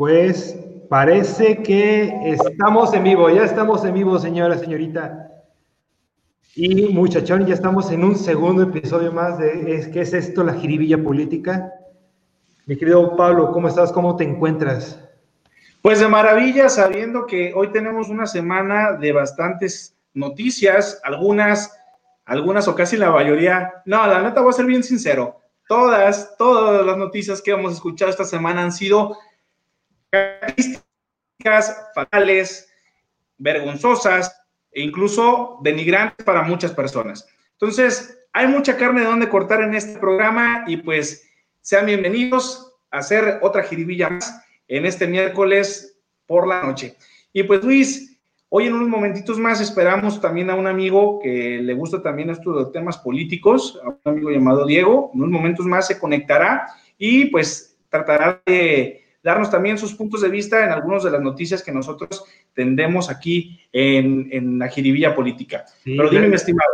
Pues parece que estamos en vivo, ya estamos en vivo, señora, señorita. Y muchachón, ya estamos en un segundo episodio más de ¿Qué es esto, la jiribilla política? Mi querido Pablo, ¿cómo estás? ¿Cómo te encuentras? Pues de maravilla, sabiendo que hoy tenemos una semana de bastantes noticias, algunas, algunas o casi la mayoría. No, la neta voy a ser bien sincero. Todas, todas las noticias que hemos escuchado esta semana han sido características fatales, vergonzosas e incluso denigrantes para muchas personas. Entonces, hay mucha carne de donde cortar en este programa y pues sean bienvenidos a hacer otra jiribilla más en este miércoles por la noche. Y pues Luis, hoy en unos momentitos más esperamos también a un amigo que le gusta también esto de temas políticos, a un amigo llamado Diego, en unos momentos más se conectará y pues tratará de darnos también sus puntos de vista en algunas de las noticias que nosotros tendemos aquí en, la jiribilla política. Pero dime, mi estimado.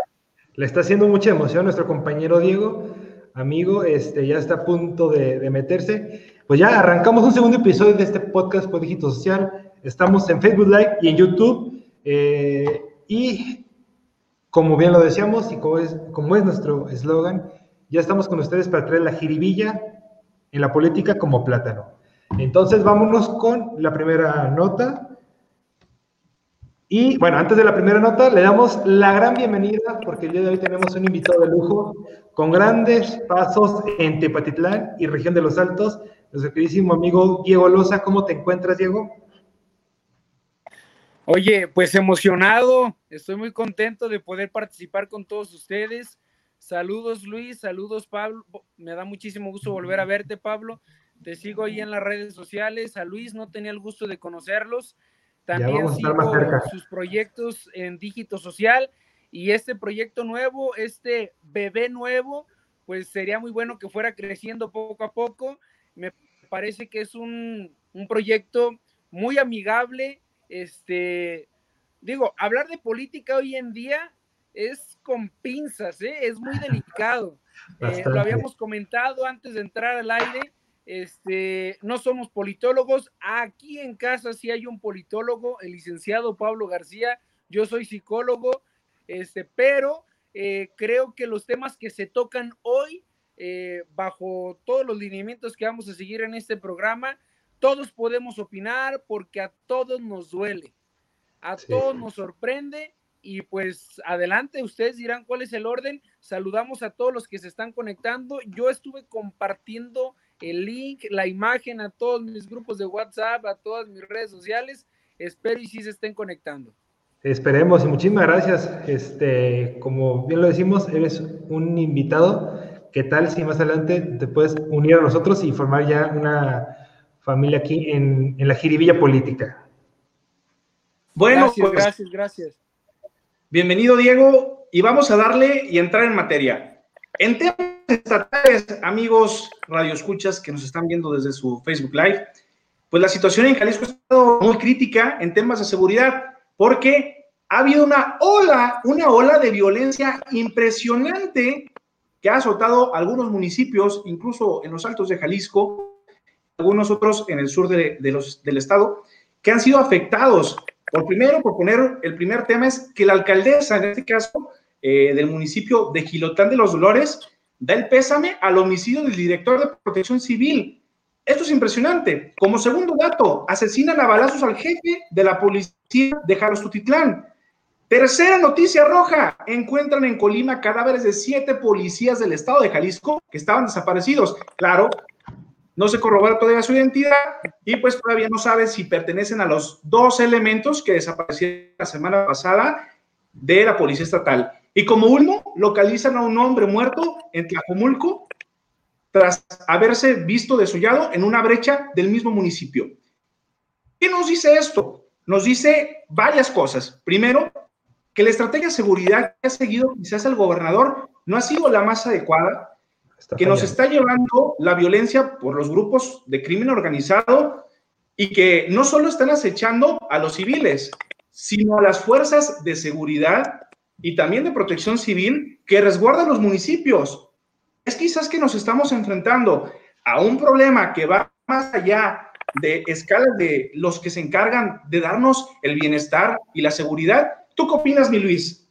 Le está haciendo mucha emoción nuestro compañero Diego, amigo, este, ya está a punto de, meterse. Pues ya arrancamos un segundo episodio de este podcast por Dígito Social. Estamos en Facebook Live y en YouTube. Eh, y como bien lo decíamos y como es, como es nuestro eslogan, ya estamos con ustedes para traer la jiribilla en la política como plátano. Entonces, vámonos con la primera nota. Y bueno, antes de la primera nota, le damos la gran bienvenida porque el día de hoy tenemos un invitado de lujo con grandes pasos en Tepatitlán y región de los Altos. Nuestro queridísimo amigo Diego Loza, ¿cómo te encuentras, Diego? Oye, pues emocionado, estoy muy contento de poder participar con todos ustedes. Saludos Luis, saludos Pablo, me da muchísimo gusto volver a verte Pablo te sigo ahí en las redes sociales. A Luis no tenía el gusto de conocerlos. También sigo sus proyectos en dígito social y este proyecto nuevo, este bebé nuevo, pues sería muy bueno que fuera creciendo poco a poco. Me parece que es un, un proyecto muy amigable. Este, digo, hablar de política hoy en día es con pinzas, ¿eh? es muy delicado. Eh, lo habíamos comentado antes de entrar al aire este, no somos politólogos. Aquí en casa sí hay un politólogo, el licenciado Pablo García. Yo soy psicólogo, este, pero eh, creo que los temas que se tocan hoy, eh, bajo todos los lineamientos que vamos a seguir en este programa, todos podemos opinar porque a todos nos duele, a todos nos sorprende y pues adelante, ustedes dirán cuál es el orden. Saludamos a todos los que se están conectando. Yo estuve compartiendo el link, la imagen a todos mis grupos de WhatsApp, a todas mis redes sociales. Espero y sí se estén conectando. Esperemos y muchísimas gracias. Este, como bien lo decimos, eres un invitado. ¿Qué tal si más adelante te puedes unir a nosotros y formar ya una familia aquí en, la jiribilla política? Bueno, gracias, pues, gracias, gracias. Bienvenido, Diego, y vamos a darle y entrar en materia. En temas estatales, amigos radioescuchas que nos están viendo desde su Facebook Live, pues la situación en Jalisco ha estado muy crítica en temas de seguridad, porque ha habido una ola, una ola de violencia impresionante que ha azotado algunos municipios, incluso en los altos de Jalisco, algunos otros en el sur de, los, del estado, que han sido afectados. Por primero, por poner el primer tema es que la alcaldesa, en este caso, eh, del municipio de Gilotán de los Dolores, da el pésame al homicidio del director de protección civil. Esto es impresionante. Como segundo dato, asesinan a balazos al jefe de la policía de Jalostutitlán. Tercera noticia roja, encuentran en Colima cadáveres de siete policías del estado de Jalisco que estaban desaparecidos. Claro, no se corrobora todavía su identidad y pues todavía no sabe si pertenecen a los dos elementos que desaparecieron la semana pasada de la policía estatal. Y como último, localizan a un hombre muerto en Tlajomulco tras haberse visto desollado en una brecha del mismo municipio. ¿Qué nos dice esto? Nos dice varias cosas. Primero, que la estrategia de seguridad que ha seguido quizás el gobernador no ha sido la más adecuada, que nos está llevando la violencia por los grupos de crimen organizado y que no solo están acechando a los civiles, sino a las fuerzas de seguridad y también de protección civil que resguarda los municipios. Es quizás que nos estamos enfrentando a un problema que va más allá de escala de los que se encargan de darnos el bienestar y la seguridad. ¿Tú qué opinas, mi Luis?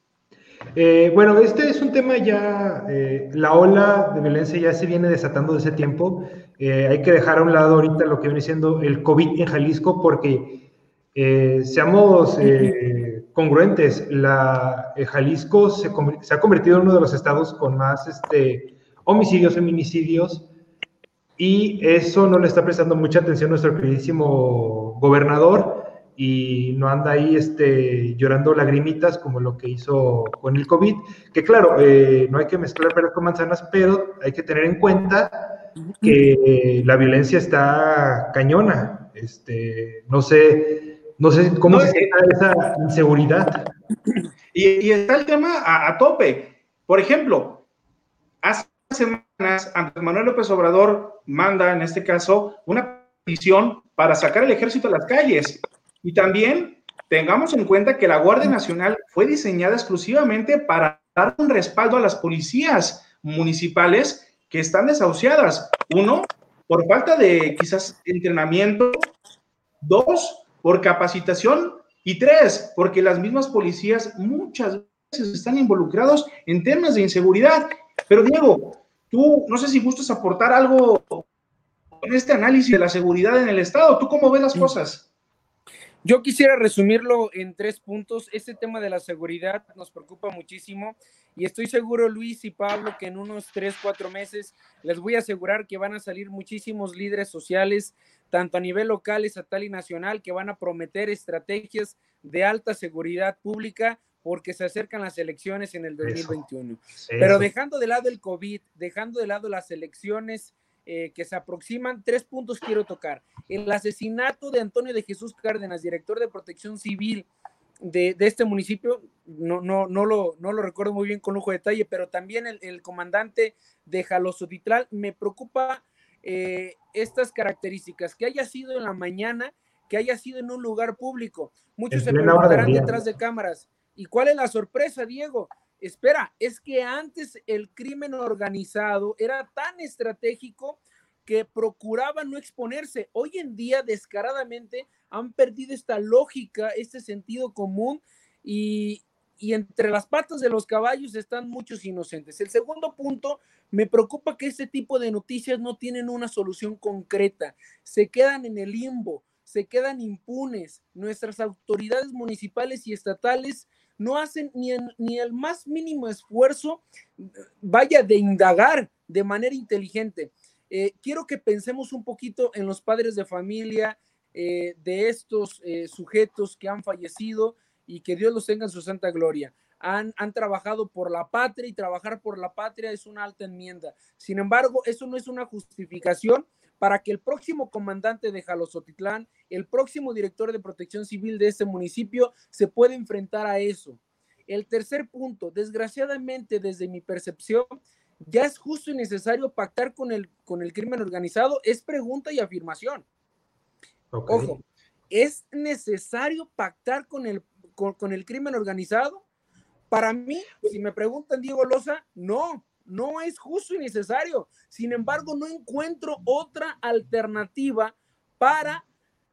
Eh, bueno, este es un tema ya, eh, la ola de violencia ya se viene desatando de ese tiempo. Eh, hay que dejar a un lado ahorita lo que viene siendo el COVID en Jalisco porque seamos congruentes, la, Jalisco se, ha convertido en uno de los estados con más este, homicidios, feminicidios, y eso no le está prestando mucha atención nuestro queridísimo gobernador y no anda ahí este, llorando lagrimitas como lo que hizo con el COVID, que claro, eh, no hay que mezclar peras con manzanas, pero hay que tener en cuenta que la violencia está cañona. Este, no sé, no sé cómo se siente esa inseguridad. Y, está el tema a, a tope. Por ejemplo, hace semanas, Andrés Manuel López Obrador manda, en este caso, una petición para sacar el ejército a las calles. Y también tengamos en cuenta que la Guardia Nacional fue diseñada exclusivamente para dar un respaldo a las policías municipales que están desahuciadas. Uno, por falta de quizás entrenamiento. Dos, por capacitación. Y tres, porque las mismas policías muchas veces están involucrados en temas de inseguridad. Pero Diego, Tú, no sé si gustas aportar algo en este análisis de la seguridad en el Estado. ¿Tú cómo ves las cosas? Yo quisiera resumirlo en tres puntos. Este tema de la seguridad nos preocupa muchísimo y estoy seguro, Luis y Pablo, que en unos tres, cuatro meses les voy a asegurar que van a salir muchísimos líderes sociales, tanto a nivel local, estatal y nacional, que van a prometer estrategias de alta seguridad pública porque se acercan las elecciones en el 2021. Pero dejando de lado el COVID, dejando de lado las elecciones eh, que se aproximan, tres puntos quiero tocar. El asesinato de Antonio de Jesús Cárdenas, director de protección civil de, este municipio, no, no, no, lo, no lo recuerdo muy bien con lujo de detalle, pero también el, comandante de Jalosotitral, me preocupa eh, estas características, que haya sido en la mañana, que haya sido en un lugar público. Muchos se preguntarán detrás de cámaras, ¿Y cuál es la sorpresa, Diego? Espera, es que antes el crimen organizado era tan estratégico que procuraba no exponerse. Hoy en día, descaradamente, han perdido esta lógica, este sentido común y, y entre las patas de los caballos están muchos inocentes. El segundo punto, me preocupa que este tipo de noticias no tienen una solución concreta, se quedan en el limbo, se quedan impunes. Nuestras autoridades municipales y estatales no hacen ni, ni el más mínimo esfuerzo, vaya, de indagar de manera inteligente. Eh, quiero que pensemos un poquito en los padres de familia eh, de estos eh, sujetos que han fallecido y que Dios los tenga en su santa gloria. Han, han, trabajado por la patria y trabajar por la patria es una alta enmienda. Sin embargo, eso no es una justificación para que el próximo comandante de Jalosotitlán, el próximo director de protección civil de este municipio, se pueda enfrentar a eso. El tercer punto, desgraciadamente, desde mi percepción, ya es justo y necesario pactar con el, con el crimen organizado, es pregunta y afirmación. Ojo, ¿es necesario pactar con el, con el crimen organizado? Para mí, si me preguntan Diego Loza, no, no es justo y necesario. Sin embargo, no encuentro otra alternativa para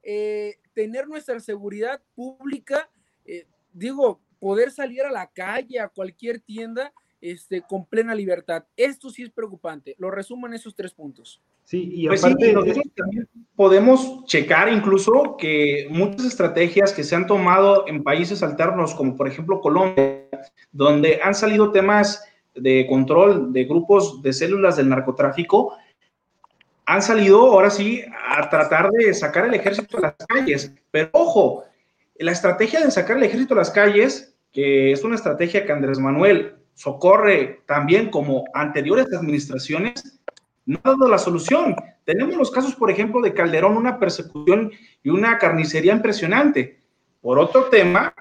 eh, tener nuestra seguridad pública. Eh, digo, poder salir a la calle, a cualquier tienda, este, con plena libertad. Esto sí es preocupante. Lo resumo en esos tres puntos. Sí, y pues aparte también podemos checar incluso que muchas estrategias que se han tomado en países alternos, como por ejemplo Colombia, donde han salido temas de control de grupos de células del narcotráfico han salido ahora sí a tratar de sacar el ejército a las calles. Pero ojo, la estrategia de sacar el ejército a las calles, que es una estrategia que Andrés Manuel socorre también como anteriores administraciones, no ha dado la solución. Tenemos los casos, por ejemplo, de Calderón, una persecución y una carnicería impresionante. Por otro tema,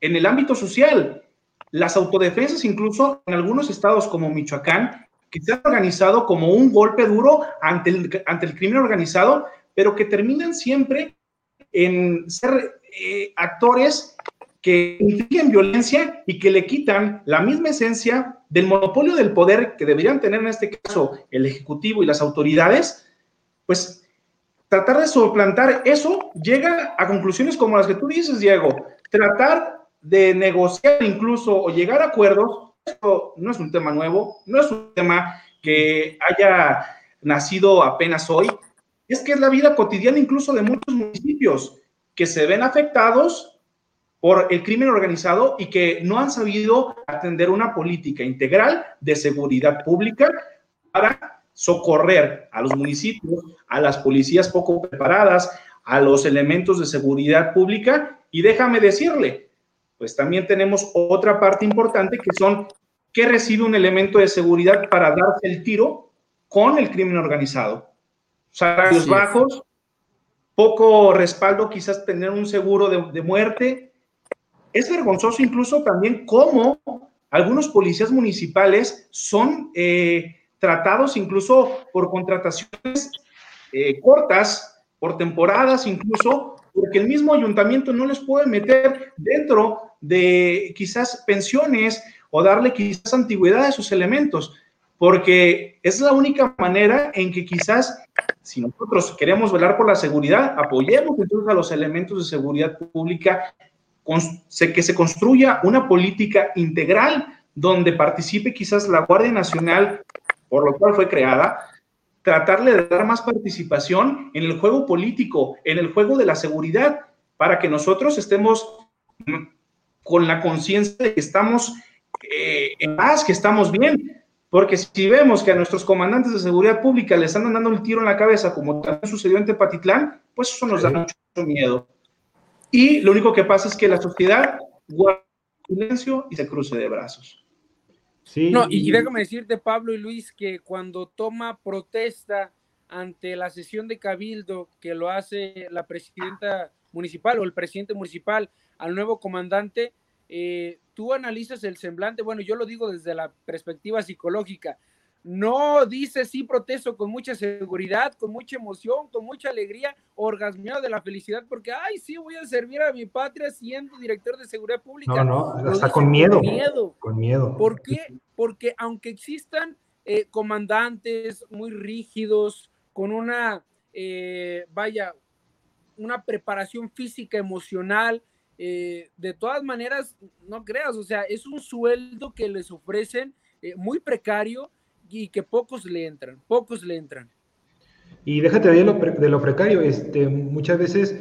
en el ámbito social, las autodefensas, incluso en algunos estados como Michoacán, que se han organizado como un golpe duro ante el, ante el crimen organizado, pero que terminan siempre en ser eh, actores que infligen violencia y que le quitan la misma esencia del monopolio del poder que deberían tener en este caso el Ejecutivo y las autoridades, pues tratar de suplantar eso llega a conclusiones como las que tú dices, Diego. Tratar de negociar incluso o llegar a acuerdos, esto no es un tema nuevo, no es un tema que haya nacido apenas hoy, es que es la vida cotidiana incluso de muchos municipios que se ven afectados por el crimen organizado y que no han sabido atender una política integral de seguridad pública para socorrer a los municipios, a las policías poco preparadas, a los elementos de seguridad pública. Y déjame decirle, pues también tenemos otra parte importante que son que recibe un elemento de seguridad para darse el tiro con el crimen organizado. Salarios bajos, poco respaldo, quizás tener un seguro de, de muerte. Es vergonzoso incluso también cómo algunos policías municipales son eh, tratados incluso por contrataciones eh, cortas, por temporadas incluso, porque el mismo ayuntamiento no les puede meter dentro de quizás pensiones o darle quizás antigüedad a esos elementos, porque es la única manera en que quizás si nosotros queremos velar por la seguridad, apoyemos entonces a los elementos de seguridad pública, que se construya una política integral donde participe quizás la Guardia Nacional, por lo cual fue creada, tratarle de dar más participación en el juego político, en el juego de la seguridad, para que nosotros estemos con la conciencia de que estamos eh, en paz, que estamos bien, porque si vemos que a nuestros comandantes de seguridad pública les están dando el tiro en la cabeza, como también sucedió en Tepatitlán, pues eso nos da mucho miedo. Y lo único que pasa es que la sociedad guarda silencio y se cruce de brazos. Sí. No, y déjame decirte, Pablo y Luis, que cuando toma protesta ante la sesión de Cabildo que lo hace la presidenta municipal o el presidente municipal al nuevo comandante, eh, tú analizas el semblante, bueno, yo lo digo desde la perspectiva psicológica, no dice sí protesto con mucha seguridad, con mucha emoción, con mucha alegría, orgasmeado de la felicidad, porque, ay, sí, voy a servir a mi patria siendo director de seguridad pública. No, no, está con miedo. Con miedo. Con miedo. ¿Por qué? Porque aunque existan eh, comandantes muy rígidos, con una, eh, vaya, una preparación física, emocional, eh, de todas maneras, no creas, o sea, es un sueldo que les ofrecen eh, muy precario y que pocos le entran, pocos le entran. Y déjate de lo, de lo precario, este, muchas veces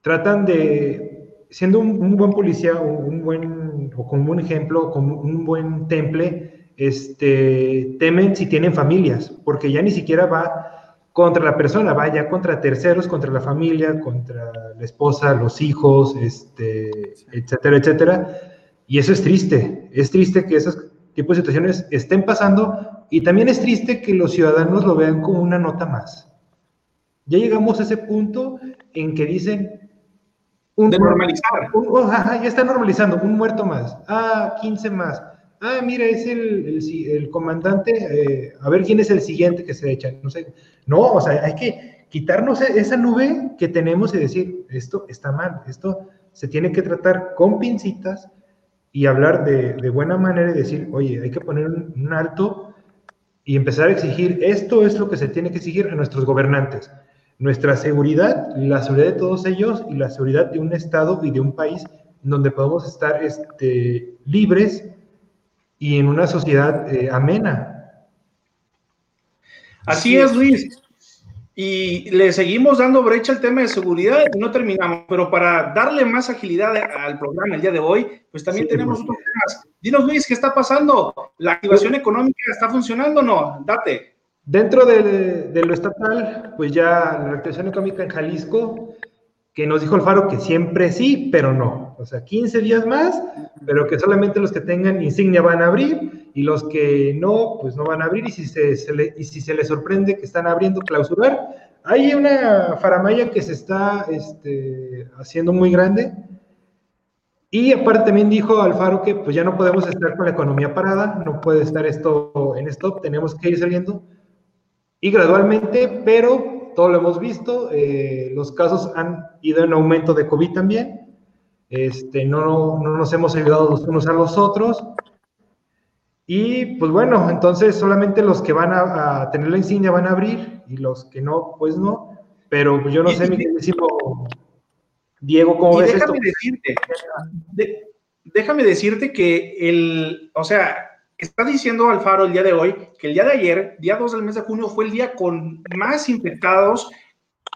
tratan de, siendo un, buen policía o un buen, o como un ejemplo, como un buen temple, este, temen si tienen familias, porque ya ni siquiera va contra la persona, vaya contra terceros, contra la familia, contra la esposa, los hijos, este, etcétera, etcétera. Y eso es triste, es triste que esos tipos de situaciones estén pasando y también es triste que los ciudadanos lo vean como una nota más. Ya llegamos a ese punto en que dicen... Un, de normalizar. Oh, ya está normalizando, un muerto más, ah, 15 más, ah, mira, es el, el, comandante, eh, a ver quién es el siguiente que se echa, no sé. No, o sea, hay que quitarnos e-, esa nube que tenemos y decir, esto está mal, esto se tiene que tratar con pincitas y hablar de, de buena manera y decir, oye, hay que poner un, alto y empezar a exigir, esto es lo que se tiene que exigir a nuestros gobernantes. Nuestra seguridad, la seguridad de todos ellos y la seguridad de un Estado y de un país donde podemos estar este, libres y en una sociedad eh, amena. Así es, Luis. Y le seguimos dando brecha al tema de seguridad y no terminamos, pero para darle más agilidad al programa el día de hoy, pues también tenemos otros temas. Dinos, Luis, ¿qué está pasando? ¿La activación económica está funcionando o no? Date. Dentro de, de, lo estatal, pues ya la activación económica en Jalisco que nos dijo Alfaro que siempre sí, pero no. O sea, 15 días más, pero que solamente los que tengan insignia van a abrir y los que no, pues no van a abrir. Y si se, y si se les sorprende que están abriendo, clausurar. Hay una faramaya que se está este, haciendo muy grande. Y aparte también dijo Alfaro que pues ya no podemos estar con la economía parada, no puede estar esto en stop, tenemos que ir saliendo. Y gradualmente, pero todo lo hemos visto, eh, los casos han ido en aumento de COVID también, este, no, no nos hemos ayudado los unos a los otros, y pues bueno, entonces solamente los que van a, tener la insignia van a abrir y los que no, pues no. pero pues, yo no sé, mi queridísimo Diego, ¿cómo ves déjame Decirte, déjame decirte que el, o sea, está diciendo Alfaro el día de hoy que el día de ayer, día 2 del mes de junio, fue el día con más infectados,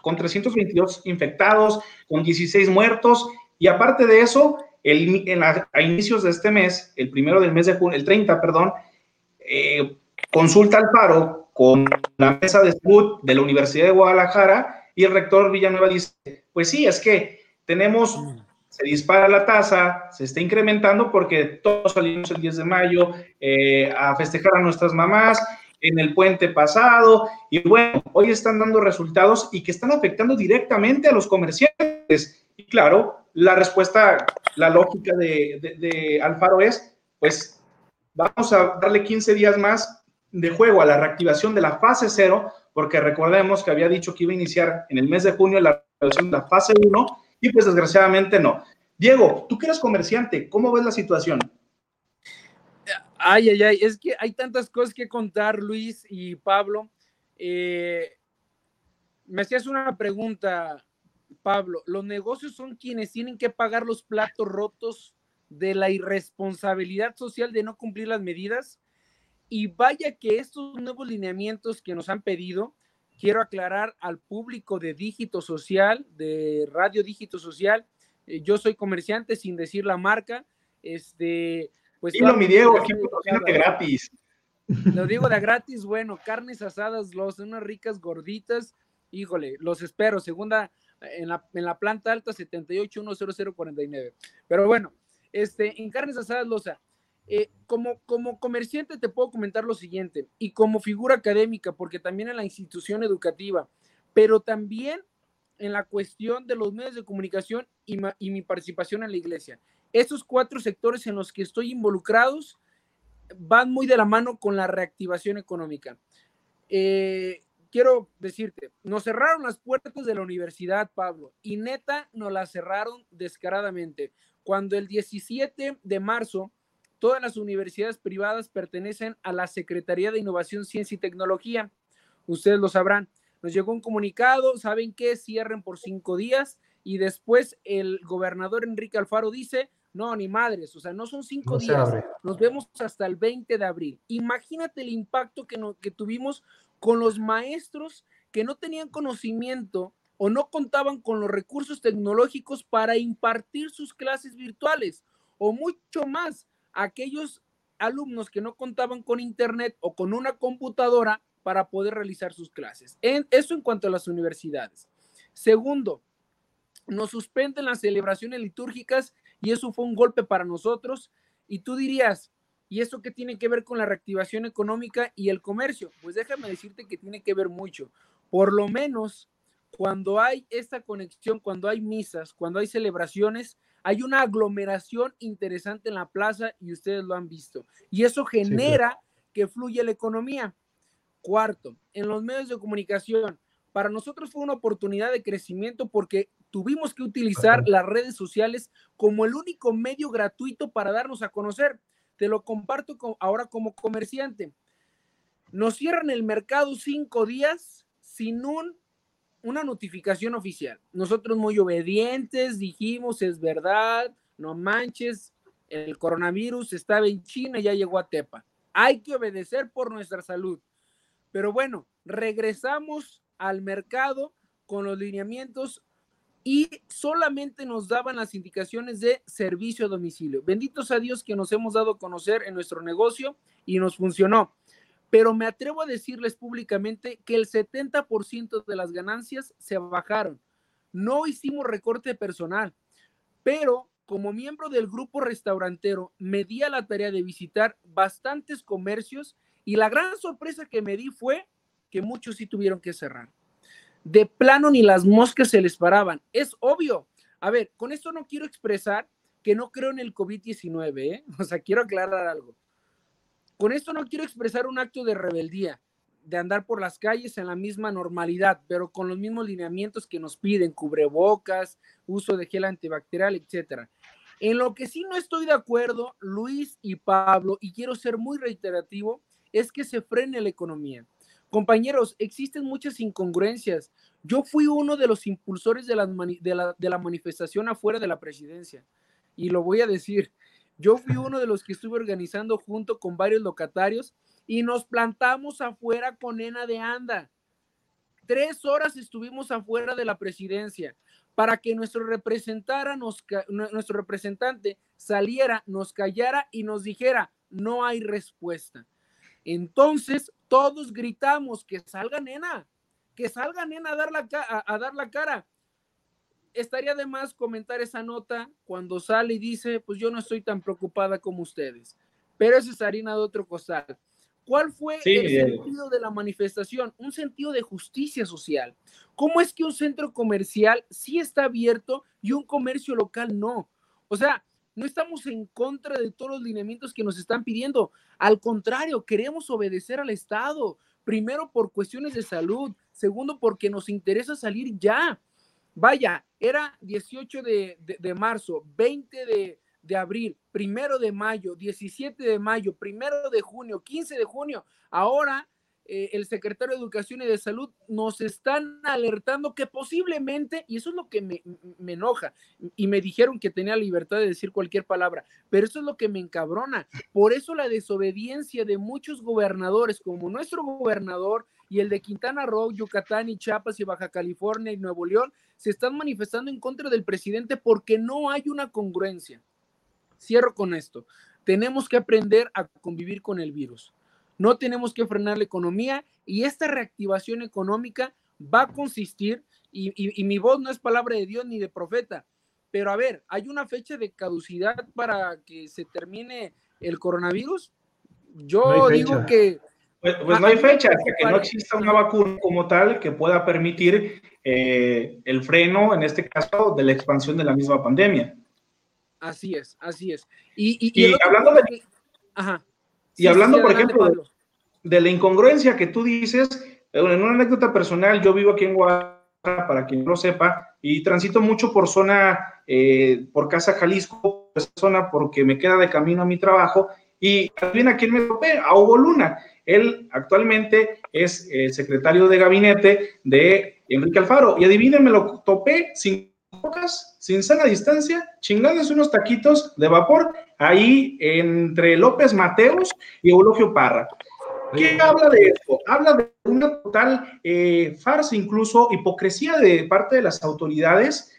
con 322 infectados, con 16 muertos, y aparte de eso, el, a inicios de este mes, el primero del mes de junio, el 30, perdón, eh, consulta Alfaro con la mesa de salud de la Universidad de Guadalajara y el rector Villanueva dice, pues sí, es que tenemos se dispara la tasa, se está incrementando porque todos salimos el 10 de mayo eh, a festejar a nuestras mamás en el puente pasado y bueno, hoy están dando resultados y que están afectando directamente a los comerciantes. Y claro, la respuesta, la lógica de, Alfaro es, pues vamos a darle 15 días más de juego a la reactivación de la fase cero, porque recordemos que había dicho que iba a iniciar en el mes de junio la reactivación la fase 1 y pues desgraciadamente no. Diego, tú que eres comerciante, ¿cómo ves la situación? Ay, ay, ay, es que hay tantas cosas que contar, Luis y Pablo. Eh, me hacías una pregunta, Pablo. ¿Los negocios son quienes tienen que pagar los platos rotos de la irresponsabilidad social de no cumplir las medidas? Y vaya que estos nuevos lineamientos que nos han pedido quiero aclarar al público de Dígito Social, de Radio Dígito Social, eh, yo soy comerciante sin decir la marca, este, pues... Dilo, mi Diego, aquí de gratis. Lo digo de gratis, bueno, carnes asadas, los, unas ricas gorditas, híjole, los espero, segunda, en la, en la planta alta 7810049. Pero bueno, este, en carnes asadas, Loza, eh, como, como comerciante te puedo comentar lo siguiente, y como figura académica, porque también en la institución educativa, pero también en la cuestión de los medios de comunicación y, mi participación en la iglesia. Esos cuatro sectores en los que estoy involucrados van muy de la mano con la reactivación económica. Eh, quiero decirte, nos cerraron las puertas de la universidad, Pablo, y neta nos las cerraron descaradamente. Cuando el 17 de marzo Todas las universidades privadas pertenecen a la Secretaría de Innovación, Ciencia y Tecnología. Ustedes lo sabrán. Nos llegó un comunicado, ¿saben qué? Cierren por cinco días y después el gobernador Enrique Alfaro dice, no, ni madres, o sea, no son cinco días, nos vemos hasta el 20 de abril. Imagínate el impacto que, que tuvimos con los maestros que no tenían conocimiento o no contaban con los recursos tecnológicos para impartir sus clases virtuales o mucho más aquellos alumnos que no contaban con internet o con una computadora para poder realizar sus clases. En, eso en cuanto a las universidades. Segundo, nos suspenden las celebraciones litúrgicas y eso fue un golpe para nosotros. Y tú dirías, ¿y eso qué tiene que ver con la reactivación económica y el comercio? Pues déjame decirte que tiene que ver mucho. Por lo menos cuando hay esta conexión, cuando hay misas, cuando hay celebraciones, hay una aglomeración interesante en la plaza y ustedes lo han visto. Y eso genera que fluya la economía. Cuarto, en los medios de comunicación, para nosotros fue una oportunidad de crecimiento porque tuvimos que utilizar las redes sociales como el único medio gratuito para darnos a conocer. Te lo comparto ahora como comerciante. Nos cierran el mercado cinco días sin un una notificación oficial. Nosotros muy obedientes dijimos, es verdad, no manches, el coronavirus estaba en China ya llegó a Tepa. Hay que obedecer por nuestra salud. Pero bueno, regresamos al mercado con los lineamientos y solamente nos daban las indicaciones de servicio a domicilio. Benditos a Dios que nos hemos dado a conocer en nuestro negocio y nos funcionó pero me atrevo a decirles públicamente que el 70% de las ganancias se bajaron. No hicimos recorte personal, pero como miembro del grupo restaurantero me di a la tarea de visitar bastantes comercios y la gran sorpresa que me di fue que muchos sí tuvieron que cerrar. De plano ni las moscas se les paraban. Es obvio. A ver, con esto no quiero expresar que no creo en el COVID-19, ¿eh? O sea, quiero aclarar algo. Con esto no quiero expresar un acto de rebeldía, de andar por las calles en la misma normalidad, pero con los mismos lineamientos que nos piden, cubrebocas, uso de gel antibacterial, etcétera. En lo que sí no estoy de acuerdo, Luis y Pablo, y quiero ser muy reiterativo, es que se frene la economía. Compañeros, existen muchas incongruencias. Yo fui uno de los impulsores de la, de la manifestación afuera de la presidencia. Y lo voy a decir, yo fui uno de los que estuve organizando junto con varios locatarios y nos plantamos afuera con Nena de Anda. Tres horas estuvimos afuera de la presidencia para que nuestro, representara nuestro representante saliera, nos callara y nos dijera, no hay respuesta. Entonces todos gritamos que salga nena, que salga nena a dar la, a dar la cara. Estaría de más comentar esa nota cuando sale y dice, pues yo no estoy tan preocupada como ustedes, pero eso es harina de otro costal. ¿Cuál fue el sentido de la manifestación? Un sentido de justicia social. ¿Cómo es que un centro comercial sí está abierto y un comercio local no? O sea, no estamos en contra de todos los lineamientos que nos están pidiendo. Al contrario, queremos obedecer al Estado. Primero por cuestiones de salud. Segundo porque nos interesa salir ya. Vaya, era 18 de, de marzo, 20 de, de abril, primero de mayo, 17 de mayo, primero de junio, 15 de junio. Ahora eh, el secretario de Educación y de Salud nos están alertando que posiblemente, y eso es lo que me, me, enoja, y me dijeron que tenía libertad de decir cualquier palabra, pero eso es lo que me encabrona. Por eso la desobediencia de muchos gobernadores, como nuestro gobernador y el de Quintana Roo, Yucatán y Chiapas y Baja California y Nuevo León, se están manifestando en contra del presidente porque no hay una congruencia. Cierro con esto. Tenemos que aprender a convivir con el virus. No tenemos que frenar la economía y esta reactivación económica va a consistir, y, mi voz no es palabra de Dios ni de profeta, pero a ver, ¿hay una fecha de caducidad para que se termine el coronavirus? Yo digo que... Pues, pues no hay fecha, hasta que no exista una vacuna como tal que pueda permitir eh, el freno, en este caso, de la expansión de la misma pandemia. Así es, así es. Y, hablando, de, y hablando por ejemplo, de, la incongruencia que tú dices, en una anécdota personal, yo vivo aquí en Guadalajara, para quien no lo sepa, y transito mucho por zona, eh, por Casa Jalisco, zona porque me queda de camino a mi trabajo, y también a quien me topé, a Hugo Luna. Él actualmente es el secretario de gabinete de Enrique Alfaro, y adivinen, me lo topé sin pocas, sin sana distancia, chingándose unos taquitos de vapor ahí entre López Mateos y Eulogio Parra. ¿Qué habla de esto? Habla de una total eh, farsa, incluso hipocresía de parte de las autoridades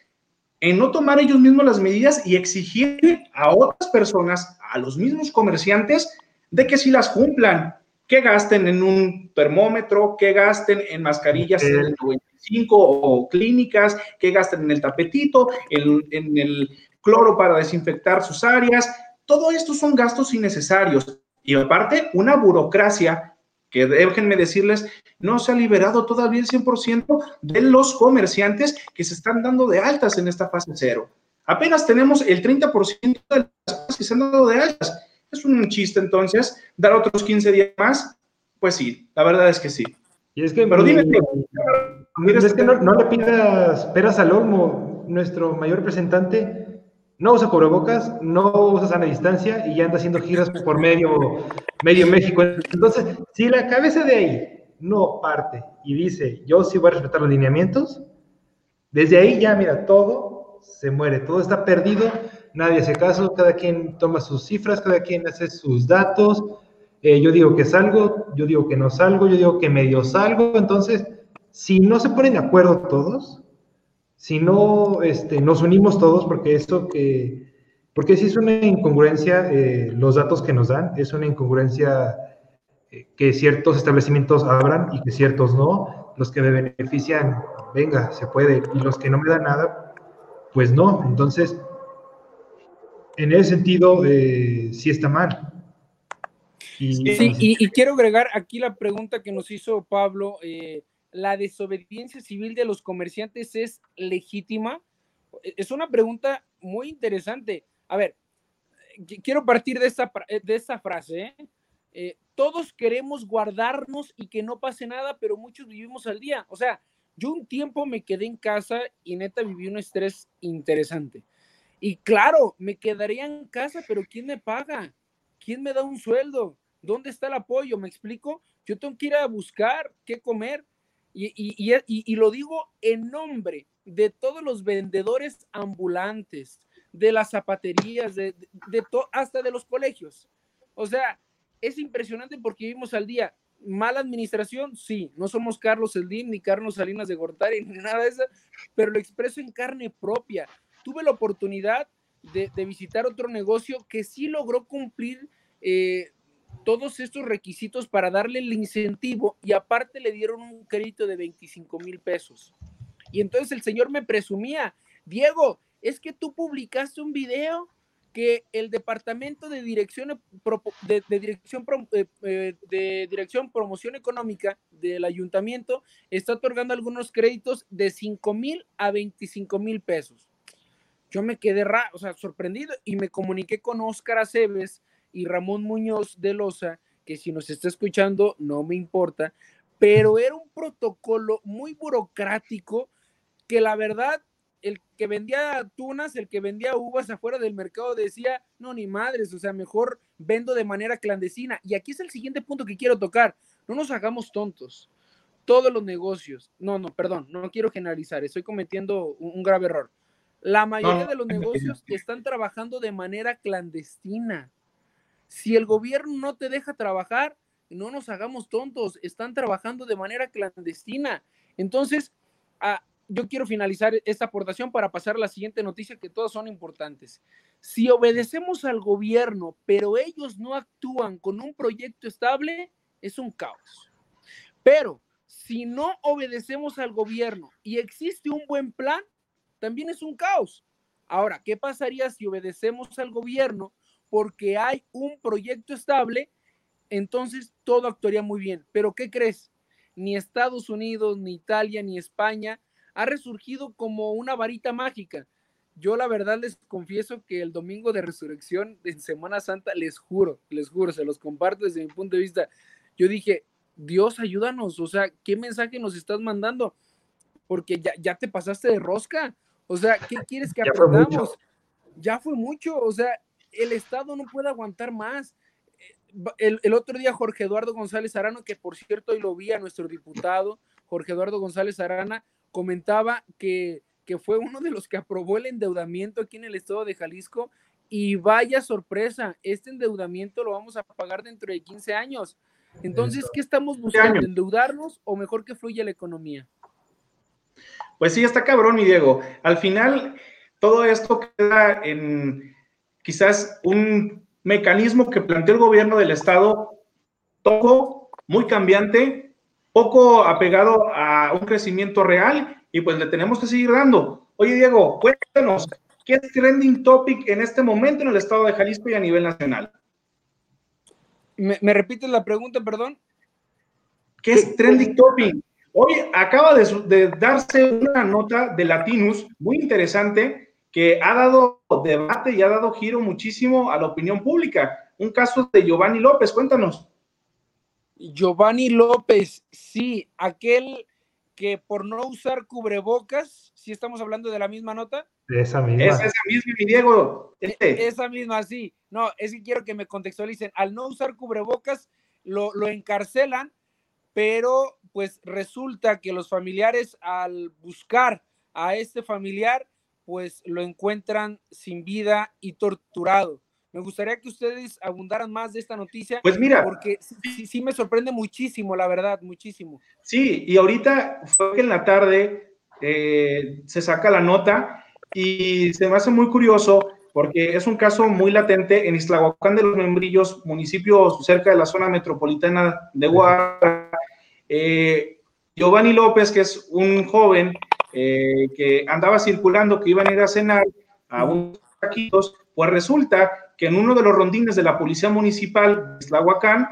en no tomar ellos mismos las medidas y exigir a otras personas, a los mismos comerciantes, de que si las cumplan, que gasten en un termómetro, que gasten en mascarillas o clínicas, que gasten en el tapetito, en, el cloro para desinfectar sus áreas. Todo esto son gastos innecesarios. Y aparte, una burocracia que déjenme decirles, no se ha liberado todavía el 100% de los comerciantes que se están dando de altas en esta fase cero. Apenas tenemos el 30% de las que se han dado de altas. Es un chiste entonces, dar otros 15 días más. Pues sí, la verdad es que sí. Y es que, Pero dime, es que no, le pidas peras al olmo. Nuestro mayor representante no usa cubrebocas, no usa sana distancia y ya anda haciendo giras por medio, medio México. Entonces, si la cabeza de ahí no parte y dice, yo sí voy a respetar los lineamientos, desde ahí ya, mira, todo se muere, todo está perdido, nadie hace caso, cada quien toma sus cifras, cada quien hace sus datos. Eh, yo digo que salgo, yo digo que no salgo, yo digo que medio salgo, entonces si no se ponen de acuerdo todos, si no este, nos unimos todos, porque esto que, porque si es una incongruencia eh, los datos que nos dan, es una incongruencia eh, que ciertos establecimientos abran y que ciertos no, los que me benefician, venga, se puede, y los que no me dan nada, pues no, entonces, en ese sentido, eh, sí está mal. Y, sí, y, quiero agregar aquí la pregunta que nos hizo Pablo, eh, la desobediencia civil de los comerciantes es legítima? Es una pregunta muy interesante. A ver, quiero partir de esta, de esta frase. ¿eh? Eh, todos queremos guardarnos y que no pase nada, pero muchos vivimos al día. O sea, yo un tiempo me quedé en casa y neta viví un estrés interesante. Y claro, me quedaría en casa, pero ¿quién me paga? ¿Quién me da un sueldo? ¿Dónde está el apoyo? ¿Me explico? Yo tengo que ir a buscar qué comer Y, lo digo en nombre de todos los vendedores ambulantes, de las zapaterías, de, hasta de los colegios. O sea, es impresionante porque vivimos al día. Mala administración, sí, no somos Carlos Slim ni Carlos Salinas de Gortari ni nada de eso, pero lo expreso en carne propia. Tuve la oportunidad de, visitar otro negocio que sí logró cumplir eh, todos estos requisitos para darle el incentivo y aparte le dieron un crédito de 25 mil pesos. Y entonces el señor me presumía, Diego, es que tú publicaste un video que el departamento de dirección de, dirección eh, eh, de dirección promoción económica del ayuntamiento está otorgando algunos créditos de 5 mil a 25 mil pesos. Yo me quedé o sea, sorprendido y me comuniqué con Óscar Aceves, y Ramón Muñoz de Loza, que si nos está escuchando no me importa, pero era un protocolo muy burocrático que la verdad el que vendía tunas, el que vendía uvas afuera del mercado decía, no, ni madres, o sea, mejor vendo de manera clandestina. Y aquí es el siguiente punto que quiero tocar. No nos hagamos tontos. Todos los negocios, no, no, perdón, no quiero generalizar, estoy cometiendo un, grave error. La mayoría de los negocios están trabajando de manera clandestina. Si el gobierno no te deja trabajar, no nos hagamos tontos, están trabajando de manera clandestina. Entonces, ah, yo quiero finalizar esta aportación para pasar a la siguiente noticia, que todas son importantes. Si obedecemos al gobierno, pero ellos no actúan con un proyecto estable, es un caos. Pero si no obedecemos al gobierno y existe un buen plan, también es un caos. Ahora, ¿qué pasaría si obedecemos al gobierno, porque hay un proyecto estable, entonces todo actuaría muy bien. Pero ¿qué crees? Ni Estados Unidos, ni Italia, ni España ha resurgido como una varita mágica. Yo la verdad les confieso que el domingo de resurrección en Semana Santa, les juro, les juro, se los comparto desde mi punto de vista. Yo dije, Dios, ayúdanos, o sea, ¿qué mensaje nos estás mandando? Porque ya, ya te pasaste de rosca. O sea, ¿qué quieres que aprendamos? Ya fue mucho, o sea, el Estado no puede aguantar más. El, otro día Jorge Eduardo González Arana, que por cierto hoy lo vi a nuestro diputado, Jorge Eduardo González Arana, comentaba que, que fue uno de los que aprobó el endeudamiento aquí en el estado de Jalisco y vaya sorpresa, este endeudamiento lo vamos a pagar dentro de 15 años. Entonces, ¿qué estamos buscando? ¿Endeudarnos o mejor que fluya la economía? Pues sí, está cabrón, mi Diego. Al final, todo esto queda en, quizás un mecanismo que planteó el gobierno del Estado, todo muy cambiante, poco apegado a un crecimiento real y pues le tenemos que seguir dando. Oye, Diego, cuéntanos, ¿qué es trending topic en este momento en el estado de Jalisco y a nivel nacional? ¿Me, me repites la pregunta, perdón? ¿Qué es trending topic? Hoy acaba de, de darse una nota de Latinus muy interesante que ha dado debate y ha dado giro muchísimo a la opinión pública. Un caso de Giovanni López, cuéntanos. Giovanni López, sí, aquel que por no usar cubrebocas, si estamos hablando de la misma nota. Esa misma. Es esa misma, mi Diego. Este. Esa misma, sí. No, es que quiero que me contextualicen. Al no usar cubrebocas, lo, lo encarcelan, pero pues resulta que los familiares al buscar a este familiar pues lo encuentran sin vida y torturado. Me gustaría que ustedes abundaran más de esta noticia. Pues mira. Porque sí, sí, me sorprende muchísimo, la verdad, muchísimo. Sí, y ahorita fue que en la tarde eh, se saca la nota y se me hace muy curioso porque es un caso muy latente en Islahuacán de los Membrillos, municipio cerca de la zona metropolitana de Guadalajara. Eh, Giovanni López, que es un joven eh, que andaba circulando que iban a ir a cenar a unos taquitos, pues resulta que en uno de los rondines de la policía municipal de Tlahuacán,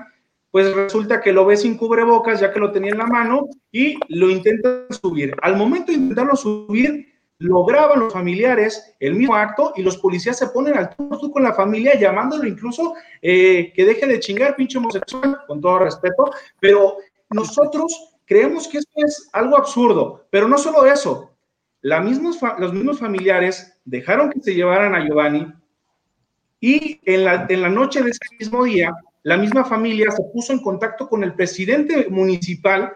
pues resulta que lo ve sin cubrebocas ya que lo tenía en la mano y lo intentan subir. Al momento de intentarlo subir, lo graban los familiares el mismo acto y los policías se ponen al tú con la familia llamándolo incluso eh, que deje de chingar pinche homosexual, con todo respeto, pero nosotros Creemos que esto es algo absurdo, pero no solo eso. los mismos familiares dejaron que se llevaran a Giovanni y en la, en la noche de ese mismo día, la misma familia se puso en contacto con el presidente municipal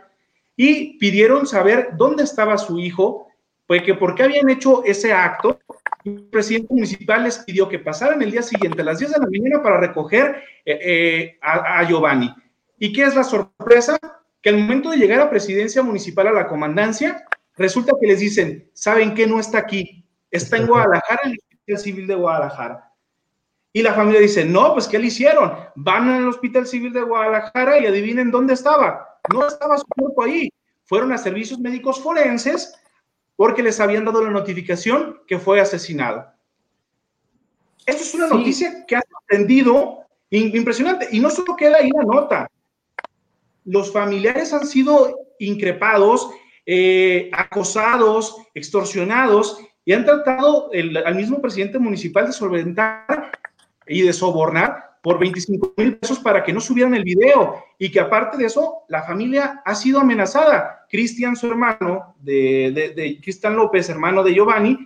y pidieron saber dónde estaba su hijo, pues que por qué habían hecho ese acto. El presidente municipal les pidió que pasaran el día siguiente a las 10 de la mañana para recoger eh, eh, a, a Giovanni. ¿Y qué es la sorpresa? Que al momento de llegar a presidencia municipal a la comandancia, resulta que les dicen, ¿saben qué? No está aquí, está en Guadalajara, en el Hospital Civil de Guadalajara. Y la familia dice, no, pues ¿qué le hicieron? Van al Hospital Civil de Guadalajara y adivinen dónde estaba. No estaba su cuerpo ahí. Fueron a servicios médicos forenses porque les habían dado la notificación que fue asesinado. Esto es una noticia que ha sorprendido impresionante. Y no solo queda ahí la nota. Los familiares han sido increpados, eh, acosados, extorsionados y han tratado al mismo presidente municipal de solventar y de sobornar por 25 mil pesos para que no subieran el video y que aparte de eso, la familia ha sido amenazada. Cristian, su hermano, de, de, Cristian López, hermano de Giovanni,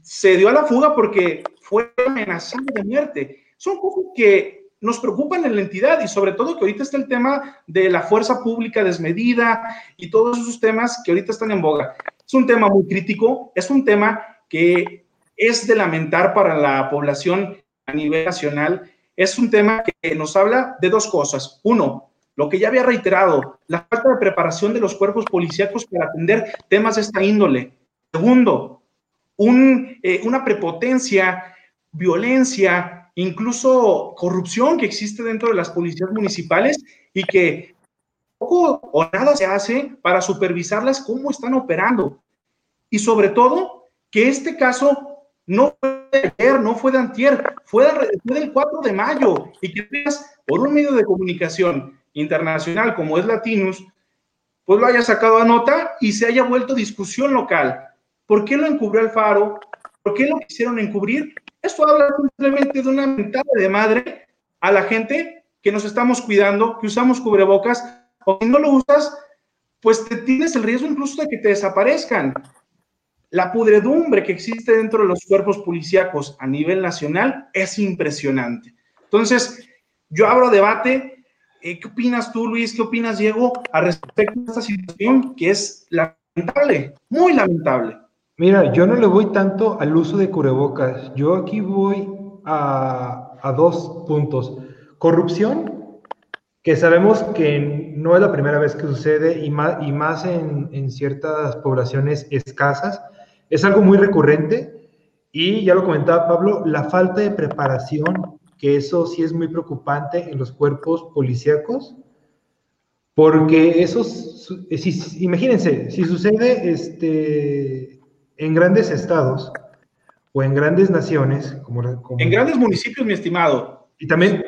se dio a la fuga porque fue amenazado de muerte. Son cosas que nos preocupan en la entidad y sobre todo que ahorita está el tema de la fuerza pública desmedida y todos esos temas que ahorita están en boga. Es un tema muy crítico, es un tema que es de lamentar para la población a nivel nacional, es un tema que nos habla de dos cosas. Uno, lo que ya había reiterado, la falta de preparación de los cuerpos policíacos para atender temas de esta índole. Segundo, un, eh, una prepotencia, violencia, incluso corrupción que existe dentro de las policías municipales y que poco o nada se hace para supervisarlas cómo están operando. Y sobre todo, que este caso no fue de ayer, no fue de antier, fue, del 4 de mayo. Y que por un medio de comunicación internacional como es Latinus, pues lo haya sacado a nota y se haya vuelto discusión local. ¿Por qué lo encubrió Alfaro? ¿Por qué lo quisieron encubrir? Esto habla simplemente de una mentada de madre a la gente que nos estamos cuidando, que usamos cubrebocas, o si no lo usas, pues te tienes el riesgo incluso de que te desaparezcan la pudredumbre que existe dentro de los cuerpos policíacos a nivel nacional es impresionante. Entonces, yo abro debate. Eh, ¿Qué opinas tú, Luis? ¿Qué opinas, Diego, a respecto de esta situación que es lamentable, muy lamentable? Mira, yo no le voy tanto al uso de cubrebocas. Yo aquí voy a, a dos puntos. Corrupción, que sabemos que no es la primera vez que sucede y más, y más en, en ciertas poblaciones escasas es algo muy recurrente y ya lo comentaba Pablo, la falta de preparación, que eso sí es muy preocupante en los cuerpos policíacos, porque esos, si, imagínense, si sucede este, en grandes estados o en grandes naciones, como, en grandes municipios, mi estimado. Y también,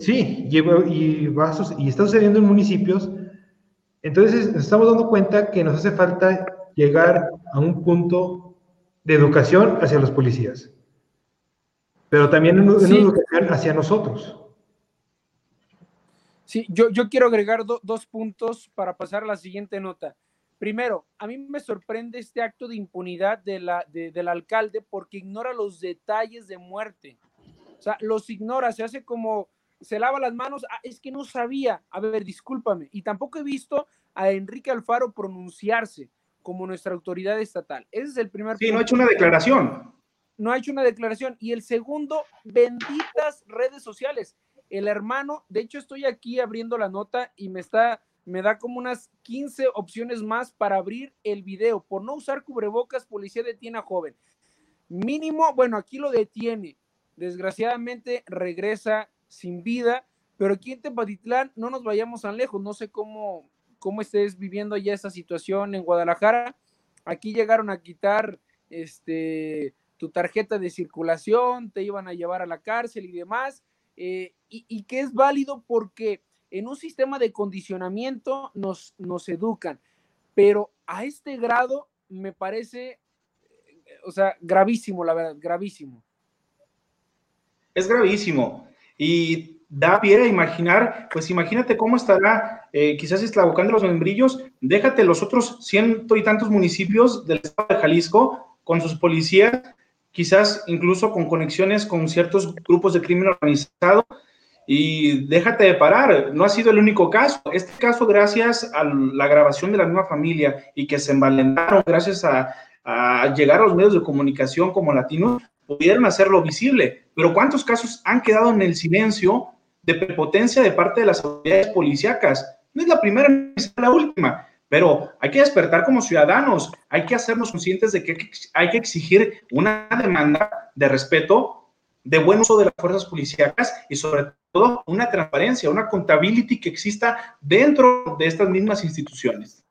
sí, y, y, y está sucediendo en municipios, entonces nos estamos dando cuenta que nos hace falta llegar a un punto de educación hacia los policías, pero también en, educación hacia nosotros. Sí, yo, yo quiero agregar dos puntos para pasar a la siguiente nota. Primero, a mí me sorprende este acto de impunidad de la, del alcalde porque ignora los detalles de muerte. O sea, los ignora, se hace como, se lava las manos, ah, es que no sabía, a ver, discúlpame. Y tampoco he visto a Enrique Alfaro pronunciarse como nuestra autoridad estatal. Ese es el primer. Sí, no ha hecho una declaración. No ha hecho una declaración. Y el segundo, benditas redes sociales. El hermano, de hecho estoy aquí abriendo la nota y me está, me da como unas 15 opciones más para abrir el video. Por no usar cubrebocas, policía detiene a joven. Mínimo, bueno, aquí lo detiene. Desgraciadamente regresa sin vida, pero aquí en Tepatitlán no nos vayamos tan lejos. No sé cómo, cómo estés viviendo ya esa situación en Guadalajara. Aquí llegaron a quitar este, tu tarjeta de circulación, te iban a llevar a la cárcel y demás, eh, y, que es válido porque en un sistema de condicionamiento nos, nos educan, pero a este grado me parece, o sea, gravísimo, la verdad, gravísimo. Es gravísimo. Y da pie a imaginar, pues imagínate cómo estará, eh, quizás eslabocando los membrillos, déjate los otros ciento y tantos municipios del estado de Jalisco con sus policías, quizás incluso con conexiones con ciertos grupos de crimen organizado, Y déjate de parar, no ha sido el único caso. Este caso, gracias a la grabación de la misma familia y que se envalentaron gracias a, a llegar a los medios de comunicación como latinos, pudieron hacerlo visible. Pero ¿cuántos casos han quedado en el silencio de prepotencia de parte de las autoridades policíacas? No es la primera ni es la última, pero hay que despertar como ciudadanos, hay que hacernos conscientes de que hay que exigir una demanda de respeto, de buen uso de las fuerzas policíacas y sobre todo una transparencia, una contabilidad que exista dentro de estas mismas instituciones.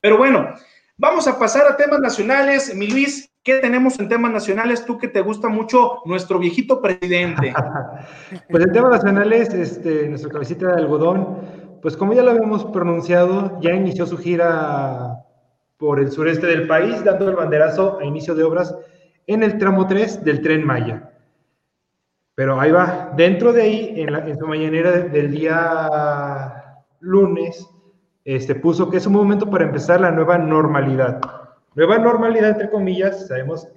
Pero bueno, vamos a pasar a temas nacionales. Mi Luis, ¿Qué tenemos en temas nacionales? Tú que te gusta mucho nuestro viejito presidente. pues en temas nacionales, este, nuestra cabecita de algodón, pues como ya lo habíamos pronunciado, ya inició su gira por el sureste del país, dando el banderazo a inicio de obras en el tramo 3 del tren Maya. Pero ahí va, dentro de ahí, en, su mañanera del día lunes, este, puso que es un momento para empezar la nueva normalidad. Nueva normalidad, entre comillas, sabemos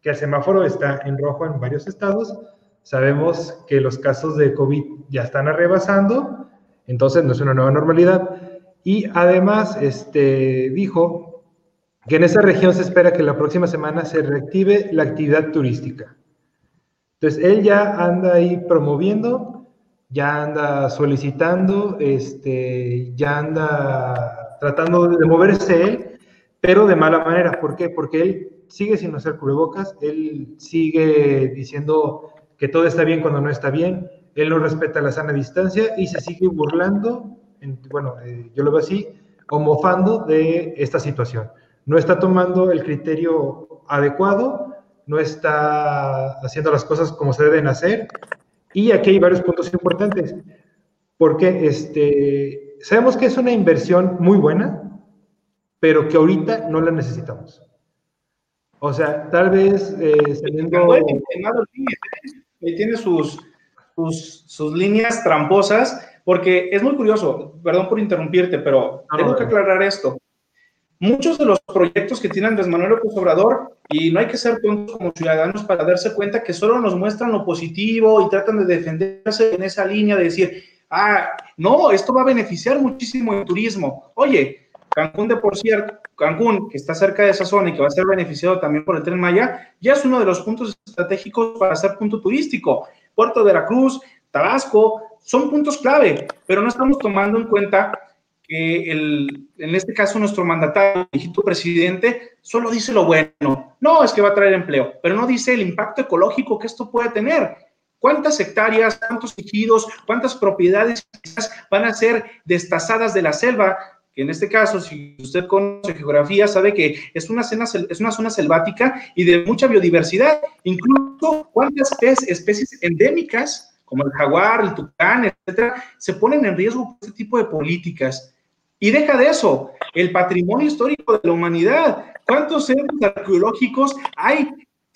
que el semáforo está en rojo en varios estados, sabemos que los casos de COVID ya están arrebasando, entonces no es una nueva normalidad. Y además, este, dijo que en esa región se espera que la próxima semana se reactive la actividad turística. Entonces, él ya anda ahí promoviendo, ya anda solicitando, este, ya anda tratando de moverse él pero de mala manera. ¿Por qué? Porque él sigue sin hacer cubrebocas, él sigue diciendo que todo está bien cuando no está bien, él no respeta la sana distancia y se sigue burlando, bueno, eh, yo lo veo así, o mofando de esta situación. No está tomando el criterio adecuado, no está haciendo las cosas como se deben hacer. Y aquí hay varios puntos importantes, porque este, sabemos que es una inversión muy buena, pero que ahorita no la necesitamos. O sea, tal vez eh, tiene sus, sus, líneas tramposas, porque es muy curioso, perdón por interrumpirte, pero tengo que aclarar esto. Muchos de los proyectos que tiene Andrés Manuel López Obrador, y no hay que ser tontos como ciudadanos para darse cuenta que solo nos muestran lo positivo y tratan de defenderse en esa línea de decir, ah, no, esto va a beneficiar muchísimo el turismo. Oye, Cancún, de por cierto, Cancún, que está cerca de esa zona y que va a ser beneficiado también por el tren Maya, ya es uno de los puntos estratégicos para ser punto turístico. Puerto de Veracruz, Tabasco, son puntos clave, pero no estamos tomando en cuenta que el, en este caso nuestro mandatario, el presidente, solo dice lo bueno. No, es que va a traer empleo, pero no dice el impacto ecológico que esto puede tener. ¿Cuántas hectáreas, cuántos tejidos, cuántas propiedades van a ser destazadas de la selva que en este caso, si usted conoce geografía, sabe que es una, zona, es una zona selvática y de mucha biodiversidad, incluso cuántas especies endémicas, como el jaguar, el tucán, etcétera, se ponen en riesgo por este tipo de políticas. Y deja de eso, el patrimonio histórico de la humanidad. ¿Cuántos centros arqueológicos hay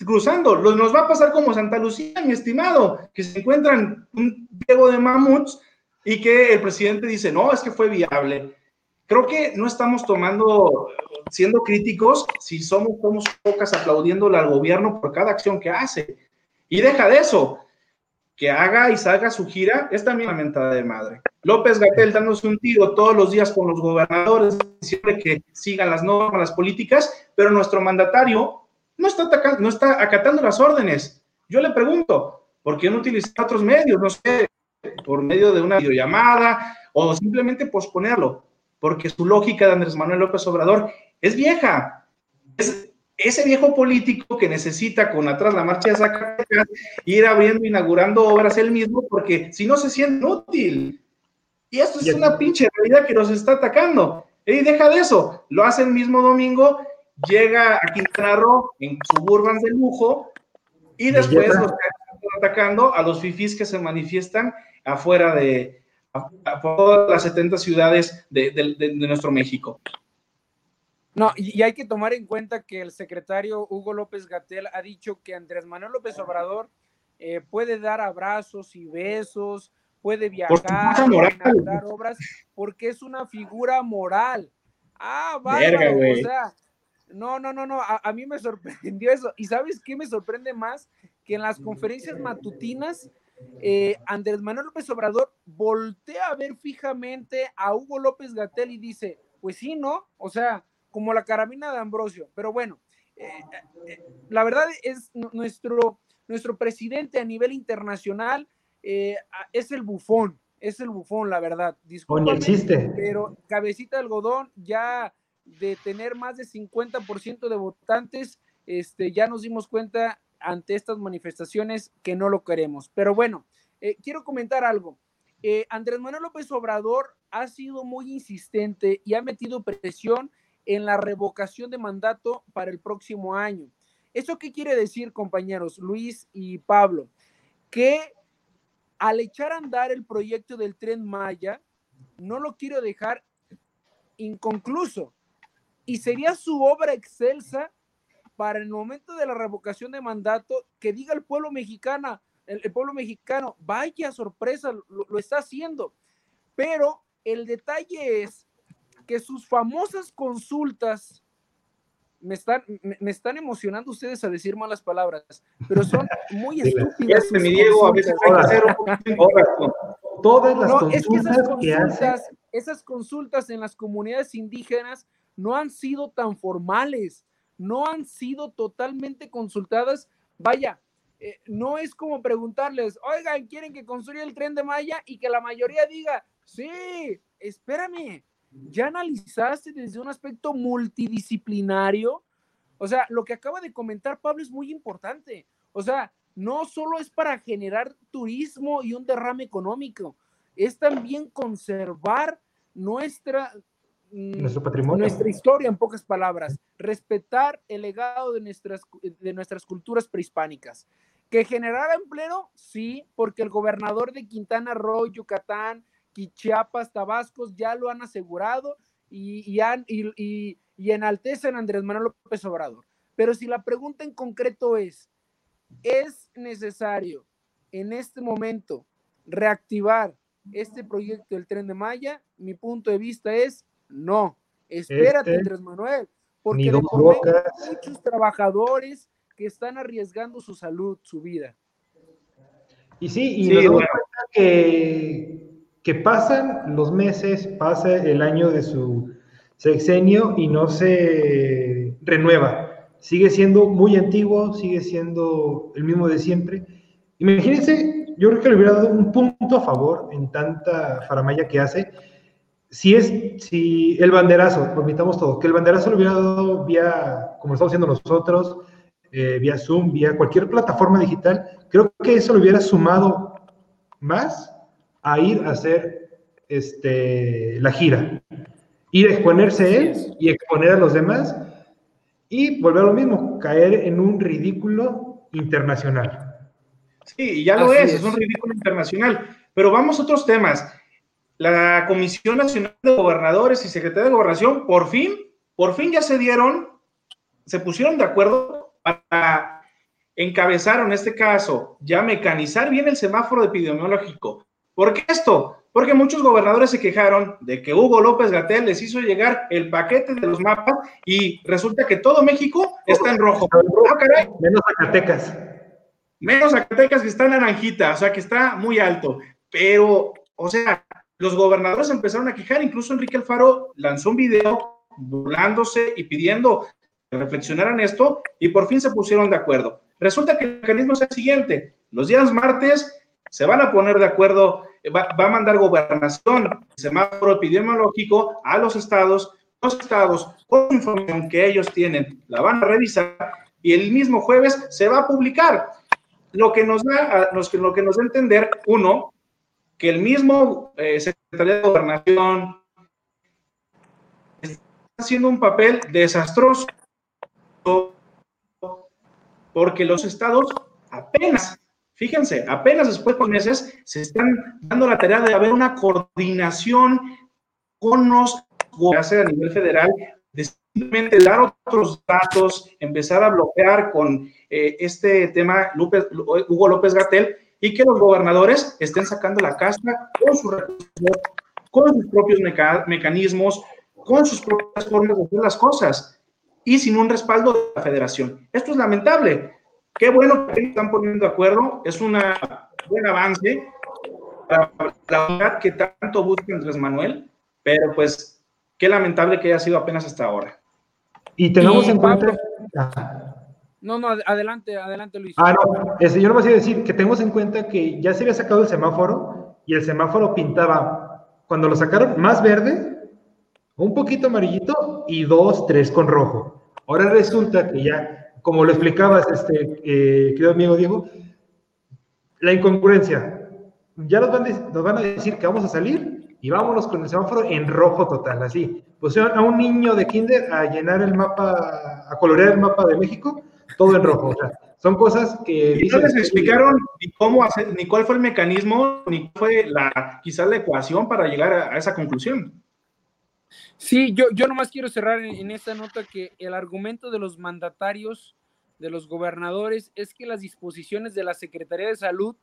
cruzando? Nos va a pasar como Santa Lucía, mi estimado, que se encuentran un Diego de mamuts y que el presidente dice, no, es que fue viable creo que no estamos tomando, siendo críticos, si somos, somos pocas aplaudiéndole al gobierno por cada acción que hace. Y deja de eso, que haga y salga su gira, es también una mentada de madre. López Gatel dándose un tiro todos los días con los gobernadores, siempre que sigan las normas, las políticas, pero nuestro mandatario no está, atacando, no está acatando las órdenes. Yo le pregunto, ¿por qué no utilizar otros medios? No sé, por medio de una videollamada o simplemente posponerlo porque su lógica de Andrés Manuel López Obrador es vieja. Es ese viejo político que necesita con atrás la marcha de Zacatecas ir abriendo, inaugurando obras él mismo, porque si no se siente útil. Y esto es una pinche realidad que nos está atacando. Y deja de eso, lo hace el mismo domingo, llega a Quintana Roo en suburban de lujo y después los están atacando a los fifís que se manifiestan afuera de, todas las 70 ciudades de, nuestro México. No, y hay que tomar en cuenta que el secretario Hugo López Gatel ha dicho que Andrés Manuel López Obrador eh, puede dar abrazos y besos, puede viajar, dar obras, porque es una figura moral. Ah, vaya, o sea, no, no, no, no, a, a, mí me sorprendió eso. ¿Y sabes qué me sorprende más? Que en las conferencias matutinas eh, Andrés Manuel López Obrador voltea a ver fijamente a Hugo López Gatel y dice, pues sí, ¿no? O sea, como la carabina de Ambrosio. Pero bueno, eh, eh, la verdad es nuestro, nuestro presidente a nivel internacional es el bufón, es el bufón, la verdad. Disculpe, existe. Pero cabecita de algodón ya de tener más de 50% de votantes, este, ya nos dimos cuenta ante estas manifestaciones que no lo queremos. Pero bueno, eh, quiero comentar algo. Eh, Andrés Manuel López Obrador ha sido muy insistente y ha metido presión en la revocación de mandato para el próximo año. ¿Eso qué quiere decir, compañeros Luis y Pablo? Que al echar a andar el proyecto del tren Maya, no lo quiero dejar inconcluso. Y sería su obra excelsa para el momento de la revocación de mandato que diga el pueblo mexicano, el, pueblo mexicano, vaya sorpresa, lo, está haciendo. Pero el detalle es que sus famosas consultas, me están, me, están emocionando ustedes a decir malas palabras, pero son muy estúpidas. Todas las consultas, es que esas consultas, esas consultas en las comunidades indígenas no han sido tan formales no han sido totalmente consultadas. Vaya, eh, no es como preguntarles, oigan, ¿quieren que construya el tren de Maya? Y que la mayoría diga, sí, espérame, ¿ya analizaste desde un aspecto multidisciplinario? O sea, lo que acaba de comentar Pablo es muy importante. O sea, no solo es para generar turismo y un derrame económico, es también conservar nuestra, Mm, nuestro patrimonio. Nuestra historia, en pocas palabras. Respetar el legado de nuestras, de nuestras culturas prehispánicas. ¿Que generara empleo? Sí, porque el gobernador de Quintana Roo, Yucatán, Chiapas, Tabascos ya lo han asegurado y, y, y, y enaltecen a Andrés Manuel López Obrador. Pero si la pregunta en concreto es, ¿es necesario en este momento reactivar este proyecto del tren de Maya? Mi punto de vista es no, espérate, este, Andrés Manuel, porque de muchos trabajadores que están arriesgando su salud, su vida. Y sí, y nos damos cuenta que, que pasan los meses, pasa el año de su sexenio y no se renueva. Sigue siendo muy antiguo, sigue siendo el mismo de siempre. Imagínense, yo creo que le hubiera dado un punto a favor en tanta faramaya que hace, si es, si el banderazo, permitamos todo, que el banderazo lo hubiera dado vía, como lo estamos haciendo nosotros, eh, vía Zoom, vía cualquier plataforma digital, creo que eso lo hubiera sumado más a ir a hacer este, la gira. Ir a exponerse él y exponer a los demás y volver a lo mismo, caer en un ridículo internacional. Sí, ya lo es, es un ridículo internacional. Pero vamos a otros temas la Comisión Nacional de Gobernadores y Secretaría de Gobernación, por fin, por fin ya se dieron, se pusieron de acuerdo para encabezar en este caso, ya mecanizar bien el semáforo epidemiológico. ¿Por qué esto? Porque muchos gobernadores se quejaron de que Hugo López Gatel les hizo llegar el paquete de los mapas y resulta que todo México está en rojo. Ah, Menos Zacatecas. Menos Zacatecas que está en naranjita, o sea que está muy alto. Pero, o sea, los gobernadores empezaron a quejar, incluso Enrique Alfaro lanzó un video burlándose y pidiendo que reflexionaran esto y por fin se pusieron de acuerdo. Resulta que el mecanismo es el siguiente, los días martes se van a poner de acuerdo, va, a mandar gobernación, semáforo epidemiológico a los estados, los estados con información que ellos tienen, la van a revisar y el mismo jueves se va a publicar. Lo que nos da, lo que nos da a entender, uno, que el mismo eh, Secretaría de Gobernación está haciendo un papel desastroso porque los estados apenas, fíjense, apenas después de meses se están dando la tarea de haber una coordinación con los gobiernos a nivel federal, de simplemente dar otros datos, empezar a bloquear con eh, este tema Hugo López Gatel, y que los gobernadores estén sacando la casta con sus con sus propios mecanismos, con sus propias formas de hacer las cosas y sin un respaldo de la federación. Esto es lamentable. Qué bueno que están poniendo de acuerdo. Es una buen avance para la unidad que tanto busca Andrés Manuel, pero pues qué lamentable que haya sido apenas hasta ahora. Y tenemos en cuenta... No, no, adelante, adelante Luis. Ah, no, el señor me a decir que tenemos en cuenta que ya se había sacado el semáforo y el semáforo pintaba, cuando lo sacaron, más verde, un poquito amarillito y dos, tres con rojo. Ahora resulta que ya, como lo explicabas, este, eh, querido amigo Diego, la incongruencia. Ya nos van, nos van a decir que vamos a salir y vámonos con el semáforo en rojo total, así. Pusieron a un niño de kinder a llenar el mapa, a colorear el mapa de México todo en rojo. O sea, son cosas que... Y no les explicaron ni cómo hacer, ni cuál fue el mecanismo, ni fue la, quizás la ecuación para llegar a, esa conclusión. Sí, yo, yo nomás quiero cerrar en, en, esta nota que el argumento de los mandatarios, de los gobernadores, es que las disposiciones de la Secretaría de Salud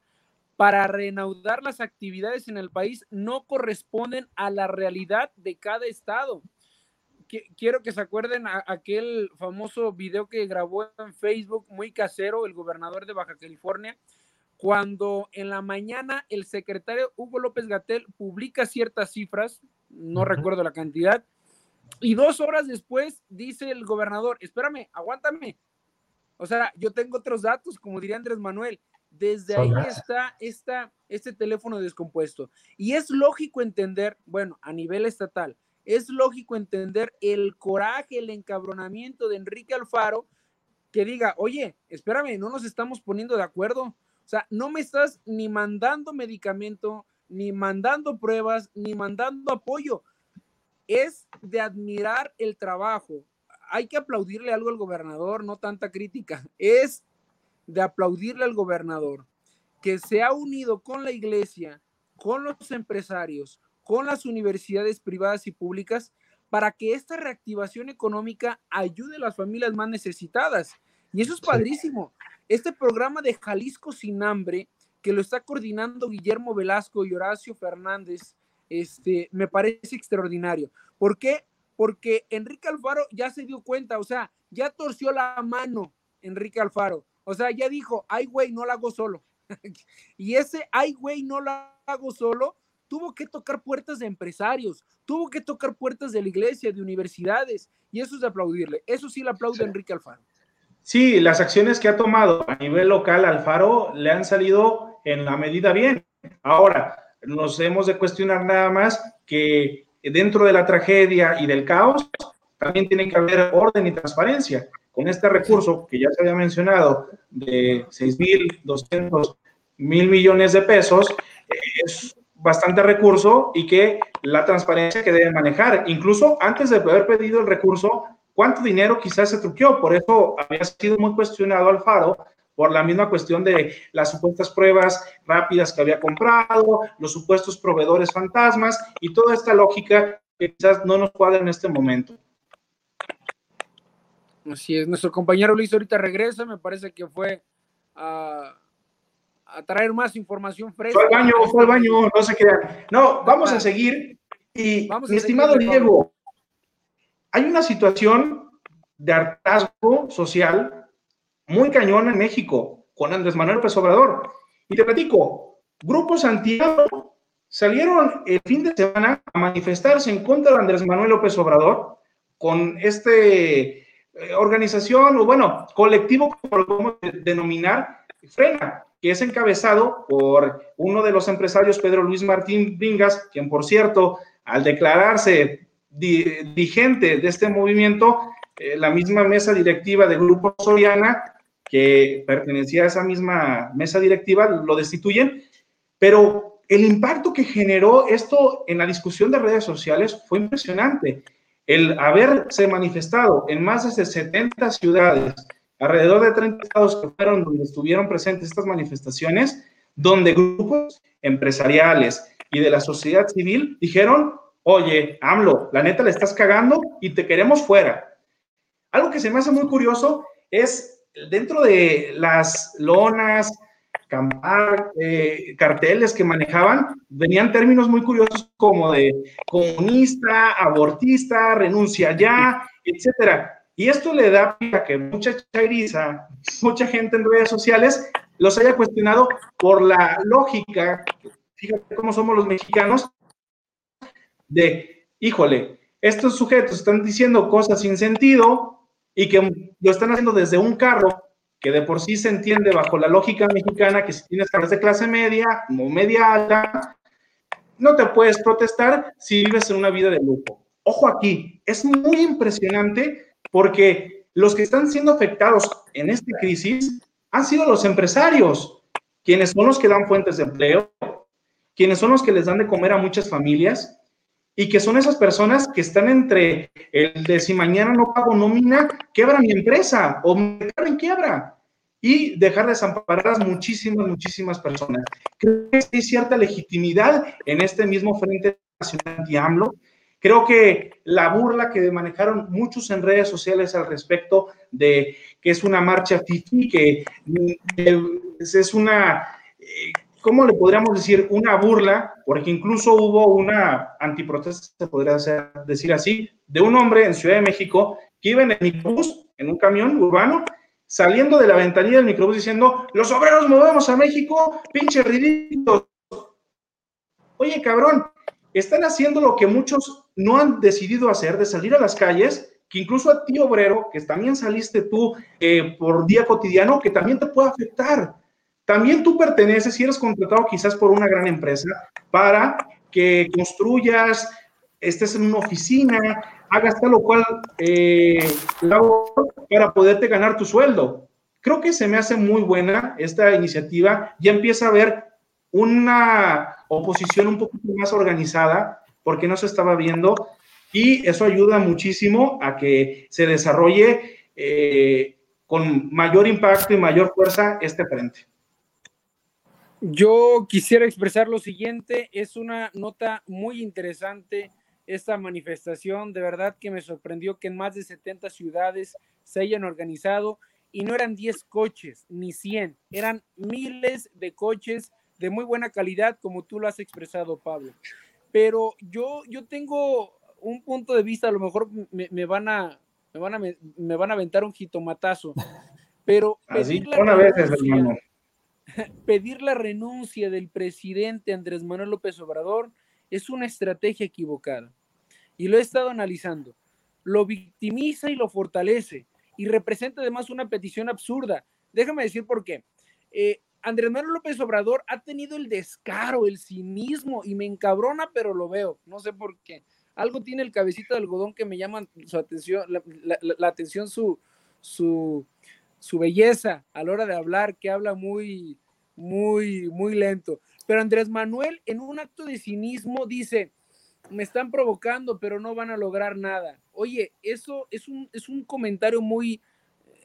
para reanudar las actividades en el país no corresponden a la realidad de cada estado quiero que se acuerden a, aquel famoso video que grabó en Facebook, muy casero, el gobernador de Baja California, cuando en la mañana el secretario Hugo López Gatel publica ciertas cifras, no recuerdo la cantidad, y dos horas después dice el gobernador, espérame, aguántame. O sea, yo tengo otros datos, como diría Andrés Manuel. Desde ahí está, está este teléfono descompuesto. Y es lógico entender, bueno, a nivel estatal, es lógico entender el coraje, el encabronamiento de Enrique Alfaro, que diga, oye, espérame, no nos estamos poniendo de acuerdo. O sea, no me estás ni mandando medicamento, ni mandando pruebas, ni mandando apoyo. Es de admirar el trabajo. Hay que aplaudirle algo al gobernador, no tanta crítica. Es de aplaudirle al gobernador que se ha unido con la iglesia, con los empresarios, con las universidades privadas y públicas para que esta reactivación económica ayude a las familias más necesitadas. Y eso es padrísimo. Este programa de Jalisco sin hambre, que lo está coordinando Guillermo Velasco y Horacio Fernández, este, me parece extraordinario. ¿Por qué? Porque Enrique Alfaro ya se dio cuenta, o sea, ya torció la mano Enrique Alfaro. O sea, ya dijo, ay, güey, no lo hago solo. y ese, ay, güey, no lo hago solo, tuvo que tocar puertas de empresarios, tuvo que tocar puertas de la iglesia, de universidades, y eso es de aplaudirle. Eso sí le aplaude Enrique Alfaro. Sí, las acciones que ha tomado a nivel local Alfaro le han salido en la medida bien. Ahora, nos hemos de cuestionar nada más que dentro de la tragedia y del caos también tiene que haber orden y transparencia. Con este recurso que ya se había mencionado de 6.200 mil millones de pesos, es bastante recurso y que la transparencia que deben manejar. Incluso antes de haber pedido el recurso, ¿cuánto dinero quizás se truqueó? Por eso había sido muy cuestionado Alfaro por la misma cuestión de las supuestas pruebas rápidas que había comprado, los supuestos proveedores fantasmas y toda esta lógica que quizás no nos cuadra en este momento. Así es, nuestro compañero Luis ahorita regresa, me parece que fue a a traer más información fresca. Fue al baño, fue al baño, no se crean. No, vamos a seguir. Y mi estimado Diego, hay una situación de hartazgo social muy cañona en México con Andrés Manuel López Obrador. Y te platico, grupos Santiago salieron el fin de semana a manifestarse en contra de Andrés Manuel López Obrador con este eh, organización o bueno, colectivo, como lo podemos denominar, Frena, que es encabezado por uno de los empresarios, Pedro Luis Martín Vingas, quien por cierto, al declararse dirigente de este movimiento, eh, la misma mesa directiva del Grupo Soriana, que pertenecía a esa misma mesa directiva, lo destituyen, pero el impacto que generó esto en la discusión de redes sociales fue impresionante. El haberse manifestado en más de 70 ciudades, alrededor de 30 estados que fueron donde estuvieron presentes estas manifestaciones, donde grupos empresariales y de la sociedad civil dijeron, oye, AMLO, la neta le estás cagando y te queremos fuera. Algo que se me hace muy curioso es dentro de las lonas, eh, carteles que manejaban, venían términos muy curiosos como de comunista, abortista, renuncia ya, etcétera. Y esto le da a que mucha chairiza, mucha gente en redes sociales los haya cuestionado por la lógica, fíjate cómo somos los mexicanos, de, híjole, estos sujetos están diciendo cosas sin sentido y que lo están haciendo desde un carro que de por sí se entiende bajo la lógica mexicana que si tienes carros de clase media o media alta, no te puedes protestar si vives en una vida de lujo. Ojo aquí, es muy impresionante porque los que están siendo afectados en esta crisis han sido los empresarios, quienes son los que dan fuentes de empleo, quienes son los que les dan de comer a muchas familias y que son esas personas que están entre el de si mañana no pago nómina, quebra mi empresa o me en quiebra y dejar desamparadas muchísimas, muchísimas personas. Creo que hay cierta legitimidad en este mismo Frente Nacional anti-AMLO. Creo que la burla que manejaron muchos en redes sociales al respecto de que es una marcha FIFI, que es una eh, ¿cómo le podríamos decir? Una burla, porque incluso hubo una antiprotesta, se podría decir así, de un hombre en Ciudad de México que iba en el microbús, en un camión urbano, saliendo de la ventanilla del microbús diciendo, los obreros movemos a México, pinche ridículos. Oye, cabrón, están haciendo lo que muchos no han decidido hacer, de salir a las calles, que incluso a ti, obrero, que también saliste tú eh, por día cotidiano, que también te puede afectar. También tú perteneces, si eres contratado quizás por una gran empresa, para que construyas, estés en una oficina, hagas tal o cual eh, para poderte ganar tu sueldo. Creo que se me hace muy buena esta iniciativa. Ya empieza a haber una oposición un poquito más organizada, porque no se estaba viendo, y eso ayuda muchísimo a que se desarrolle eh, con mayor impacto y mayor fuerza este frente. Yo quisiera expresar lo siguiente, es una nota muy interesante esta manifestación, de verdad que me sorprendió que en más de 70 ciudades se hayan organizado y no eran 10 coches ni 100, eran miles de coches de muy buena calidad como tú lo has expresado, Pablo. Pero yo, yo tengo un punto de vista, a lo mejor me, van a me van a me, van a aventar un jitomatazo, pero Así, una vez, hermano pedir la renuncia del presidente Andrés Manuel López Obrador es una estrategia equivocada. Y lo he estado analizando. Lo victimiza y lo fortalece. Y representa además una petición absurda. Déjame decir por qué. Eh, Andrés Manuel López Obrador ha tenido el descaro, el cinismo, y me encabrona, pero lo veo. No sé por qué. Algo tiene el cabecito de algodón que me llama su atención, la, atención su, su, su belleza a la hora de hablar, que habla muy, muy, muy lento. Pero Andrés Manuel, en un acto de cinismo, dice, me están provocando, pero no van a lograr nada. Oye, eso es un, es un comentario muy,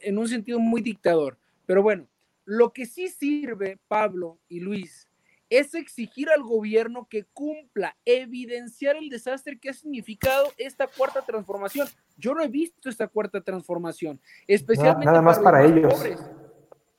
en un sentido muy dictador. Pero bueno, lo que sí sirve, Pablo y Luis, es exigir al gobierno que cumpla, evidenciar el desastre que ha significado esta cuarta transformación. Yo no he visto esta cuarta transformación, especialmente nada, más para, ellos.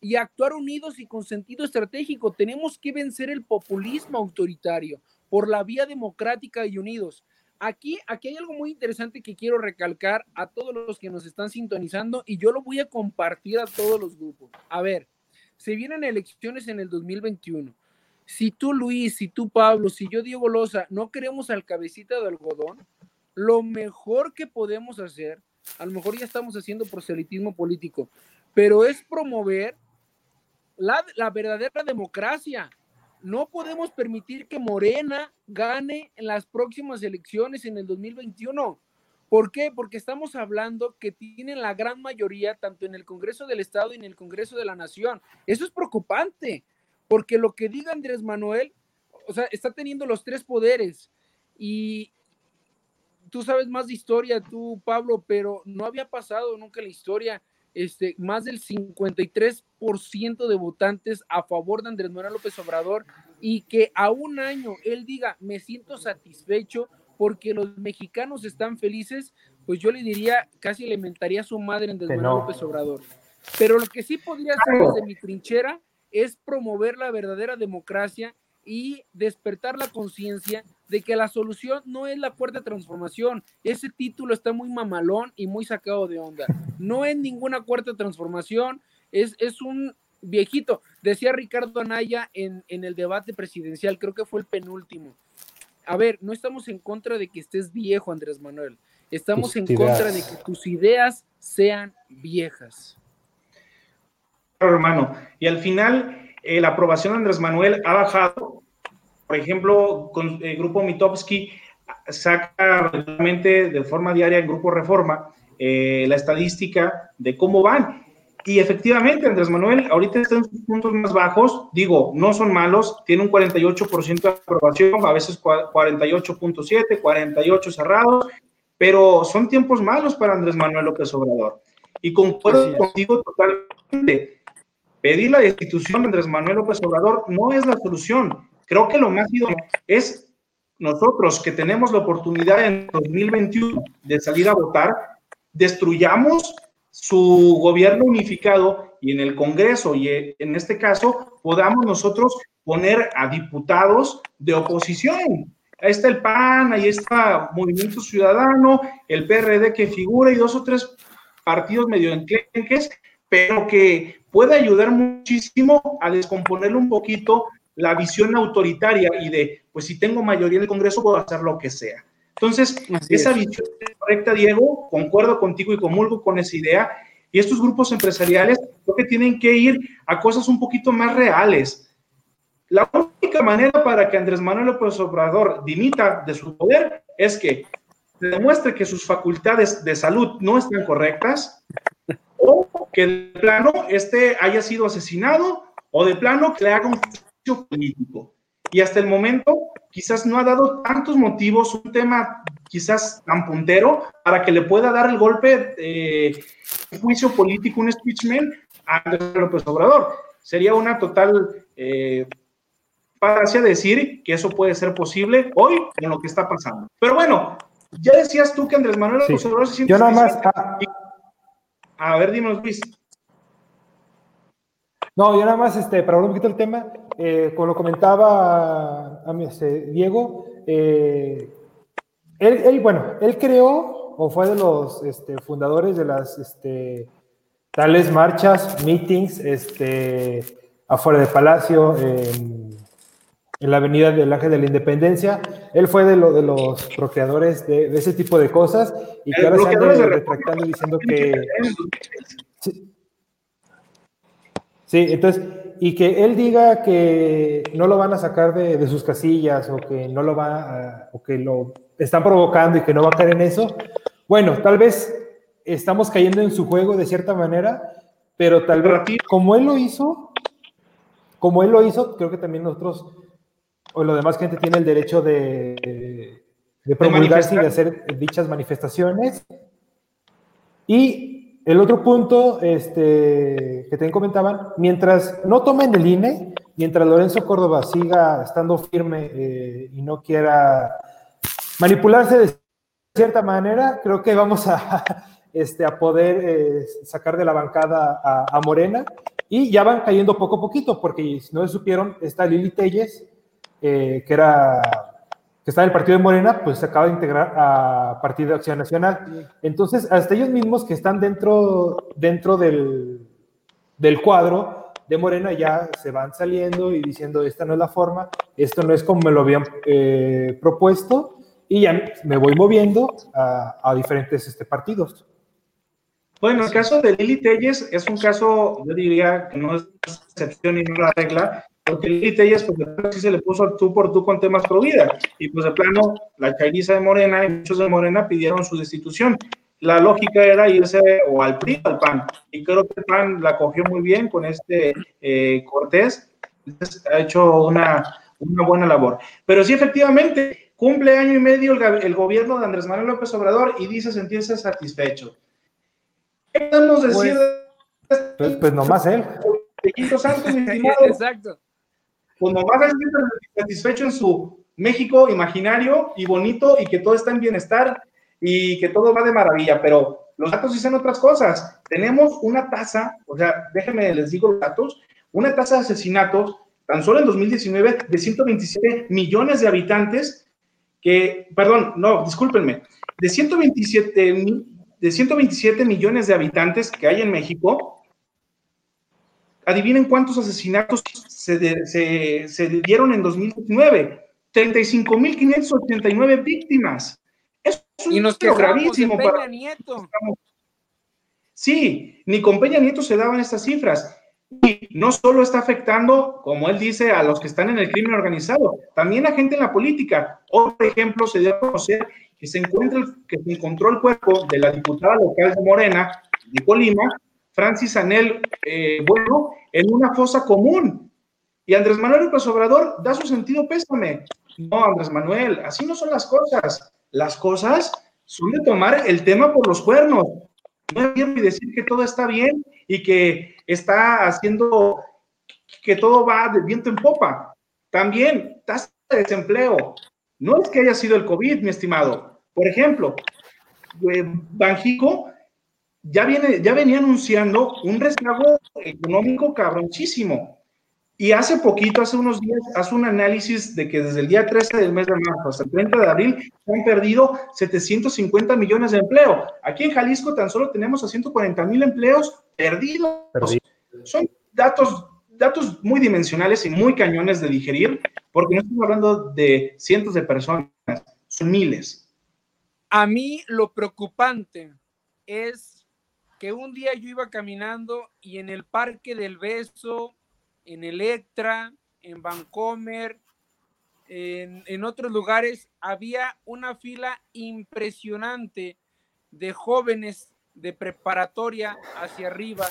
Y actuar unidos y con sentido estratégico. Tenemos que vencer el populismo autoritario por la vía democrática y unidos. Aquí, aquí hay algo muy interesante que quiero recalcar a todos los que nos están sintonizando y yo lo voy a compartir a todos los grupos. A ver, se vienen elecciones en el 2021 si tú Luis, si tú Pablo, si yo Diego Loza no queremos al cabecita de algodón, lo mejor que podemos hacer, a lo mejor ya estamos haciendo proselitismo político, pero es promover la, verdadera democracia. No podemos permitir que Morena gane en las próximas elecciones en el 2021. ¿Por qué? Porque estamos hablando que tienen la gran mayoría tanto en el Congreso del Estado y en el Congreso de la Nación. Eso es preocupante porque lo que diga Andrés Manuel, o sea, está teniendo los tres poderes y tú sabes más de historia, tú, Pablo, pero no había pasado nunca en la historia este, más del 53% de votantes a favor de Andrés Manuel López Obrador y que a un año él diga, me siento satisfecho porque los mexicanos están felices, pues yo le diría, casi alimentaría a su madre Andrés Manuel López Obrador. Pero lo que sí podría hacer desde mi trinchera es promover la verdadera democracia y despertar la conciencia de que la solución no es la cuarta transformación. Ese título está muy mamalón y muy sacado de onda. No es ninguna cuarta transformación, es, es, un, viejito. Decía Ricardo Anaya en, en el debate presidencial, creo que fue el penúltimo. A ver, no estamos en contra de que estés viejo, Andrés Manuel. Estamos en contra de que tus ideas sean viejas. Hermano, y al final eh, la aprobación de Andrés Manuel ha bajado. Por ejemplo, con el grupo Mitowski saca realmente de forma diaria en Grupo Reforma eh, la estadística de cómo van. Y efectivamente, Andrés Manuel ahorita está en sus puntos más bajos. Digo, no son malos, tiene un 48% de aprobación, a veces 48.7, 48 cerrados, pero son tiempos malos para Andrés Manuel López Obrador. Y concuerdo contigo totalmente. Pedir la destitución de Andrés Manuel López Obrador no es la solución. Creo que lo más idóneo es nosotros que tenemos la oportunidad en 2021 de salir a votar, destruyamos su gobierno unificado y en el Congreso y en este caso podamos nosotros poner a diputados de oposición. Ahí está el PAN, ahí está Movimiento Ciudadano, el PRD que figura y dos o tres partidos medio enclenques, pero que puede ayudar muchísimo a descomponerle un poquito la visión autoritaria y de, pues si tengo mayoría en el Congreso puedo hacer lo que sea. Entonces, esa visión es correcta, Diego, concuerdo contigo y comulgo con esa idea. Y estos grupos empresariales creo que tienen que ir a cosas un poquito más reales. La única manera para que Andrés Manuel López Obrador dimita de su poder es que demuestre que sus facultades de salud no están correctas o que de plano este haya sido asesinado o de plano que le haga un juicio político. Y hasta el momento quizás no ha dado tantos motivos, un tema quizás tan puntero, para que le pueda dar el golpe de juicio político, un impeachment a Andrés López Obrador. Sería una total eh, decir que eso puede ser posible hoy en lo que está pasando. Pero bueno, ya decías tú que Andrés Manuel López Obrador se siente... Yo nada más... Ah. A ver, dime, Luis. No, yo nada más, este, para hablar un poquito del tema, eh, como lo comentaba a, este, Diego, eh, él, bueno, él creó o fue de los este, fundadores de las este, tales marchas, meetings, este, afuera del Palacio, en, la Avenida del Ángel de la Independencia. Él fue de, lo, de los procreadores de, ese tipo de cosas y que ahora se anda retractando diciendo que... Sí, entonces, y que él diga que no lo van a sacar de, sus casillas o que no lo va o que lo están provocando y que no va a caer en eso. Bueno, tal vez estamos cayendo en su juego de cierta manera, pero tal vez como él lo hizo, como él lo hizo, creo que también nosotros o la demás gente tiene el derecho de, de promulgarse y de hacer dichas manifestaciones. Y el otro punto este, que también comentaban, mientras no tomen el INE, mientras Lorenzo Córdoba siga estando firme eh, y no quiera manipularse de cierta manera, creo que vamos a, este, a poder eh, sacar de la bancada a, Morena y ya van cayendo poco a poquito, porque si no supieron, está Lili Telles, eh, que era que está en el partido de Morena, pues se acaba de integrar a Partido de Acción Nacional. Entonces, hasta ellos mismos que están dentro, dentro del, del cuadro de Morena ya se van saliendo y diciendo, esta no es la forma, esto no es como me lo habían eh, propuesto, y ya me voy moviendo a, diferentes este, partidos. Bueno, el caso de Lili Telles es un caso, yo diría que no es excepción y no la regla, porque Lili Tellas, pues de sí se le puso tú por tú con temas pro vida. Y pues de plano, la chairiza de Morena y muchos de Morena pidieron su destitución. La lógica era irse o al PRI o al PAN. Y creo que el PAN la cogió muy bien con este eh, Cortés. ha hecho una, una buena labor. Pero sí, efectivamente, cumple año y medio el, gobierno de Andrés Manuel López Obrador y dice sentirse satisfecho. ¿Qué podemos decir? Pues, pues, pues nomás él. Exacto pues nomás estar satisfecho en su México imaginario y bonito y que todo está en bienestar y que todo va de maravilla, pero los datos dicen otras cosas. Tenemos una tasa, o sea, déjenme les digo los datos, una tasa de asesinatos tan solo en 2019 de 127 millones de habitantes que, perdón, no, discúlpenme, de 127, de 127 millones de habitantes que hay en México, adivinen cuántos asesinatos se, se, dieron en 2019. 35.589 víctimas. Es un y nos gravísimo para Nieto. Sí, ni con Peña Nieto se daban estas cifras. Y no solo está afectando, como él dice, a los que están en el crimen organizado, también a gente en la política. Otro ejemplo se dio a conocer que se, encuentra, que se encontró el cuerpo de la diputada local de Morena, de Colima, Francis Anel, eh, bueno, en una fosa común. Y Andrés Manuel López Obrador da su sentido pésame. No, Andrés Manuel, así no son las cosas. Las cosas son de tomar el tema por los cuernos. No quiero decir que todo está bien y que está haciendo que todo va de viento en popa. También tasa de desempleo. No es que haya sido el COVID, mi estimado. Por ejemplo, eh, Banjico ya, viene, ya venía anunciando un rezago económico cabronchísimo. Y hace poquito, hace unos días, hace un análisis de que desde el día 13 del mes de marzo hasta el 30 de abril se han perdido 750 millones de empleo. Aquí en Jalisco tan solo tenemos a 140 mil empleos perdidos. Son datos, datos muy dimensionales y muy cañones de digerir, porque no estamos hablando de cientos de personas, son miles. A mí lo preocupante es que un día yo iba caminando y en el Parque del Beso en Electra, en Vancomer, en, otros lugares, había una fila impresionante de jóvenes de preparatoria hacia arriba.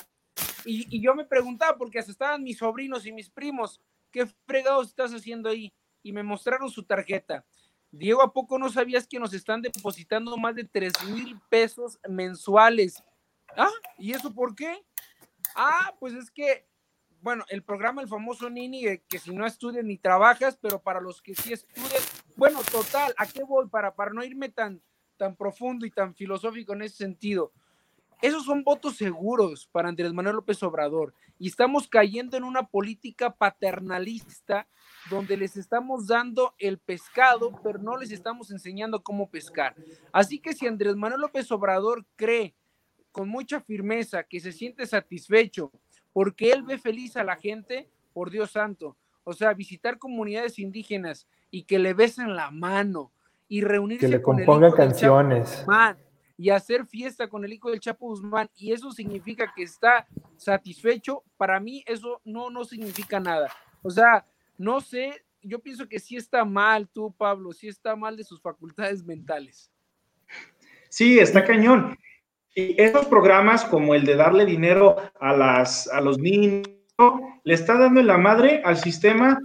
Y, y, yo me preguntaba, porque hasta estaban mis sobrinos y mis primos, ¿qué fregados estás haciendo ahí? Y me mostraron su tarjeta. Diego, ¿a poco no sabías que nos están depositando más de 3 mil pesos mensuales? Ah, ¿y eso por qué? Ah, pues es que bueno, el programa, el famoso Nini, que si no estudias ni trabajas, pero para los que sí estudian, bueno, total, ¿a qué voy? Para, para no irme tan, tan profundo y tan filosófico en ese sentido. Esos son votos seguros para Andrés Manuel López Obrador y estamos cayendo en una política paternalista donde les estamos dando el pescado, pero no les estamos enseñando cómo pescar. Así que si Andrés Manuel López Obrador cree con mucha firmeza que se siente satisfecho porque él ve feliz a la gente, por Dios santo. O sea, visitar comunidades indígenas y que le besen la mano y reunirse que le con componga canciones y hacer fiesta con el hijo del Chapo Guzmán y eso significa que está satisfecho, para mí eso no, no significa nada. O sea, no sé, yo pienso que sí está mal tú, Pablo, sí está mal de sus facultades mentales. Sí, está cañón. Y esos programas como el de darle dinero a, las, a los niños, le está dando en la madre al sistema,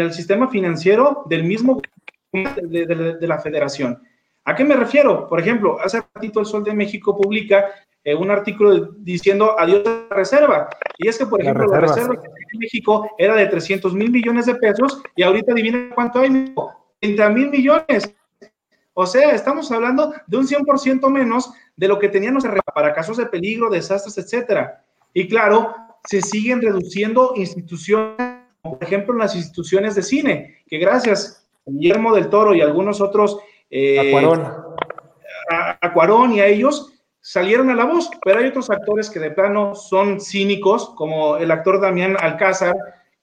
al sistema financiero del mismo de, la federación. ¿A qué me refiero? Por ejemplo, hace ratito el Sol de México publica eh, un artículo diciendo adiós a la reserva. Y es que, por ejemplo, la reserva, en México era de 300 mil millones de pesos y ahorita adivina cuánto hay, 30 mil millones. O sea, estamos hablando de un 100% menos de lo que teníamos para casos de peligro, desastres, etcétera. Y claro, se siguen reduciendo instituciones, por ejemplo, las instituciones de cine, que gracias a Guillermo del Toro y algunos otros, eh, A, Acuarón y a ellos, salieron a la voz, pero hay otros actores que de plano son cínicos, como el actor Damián Alcázar,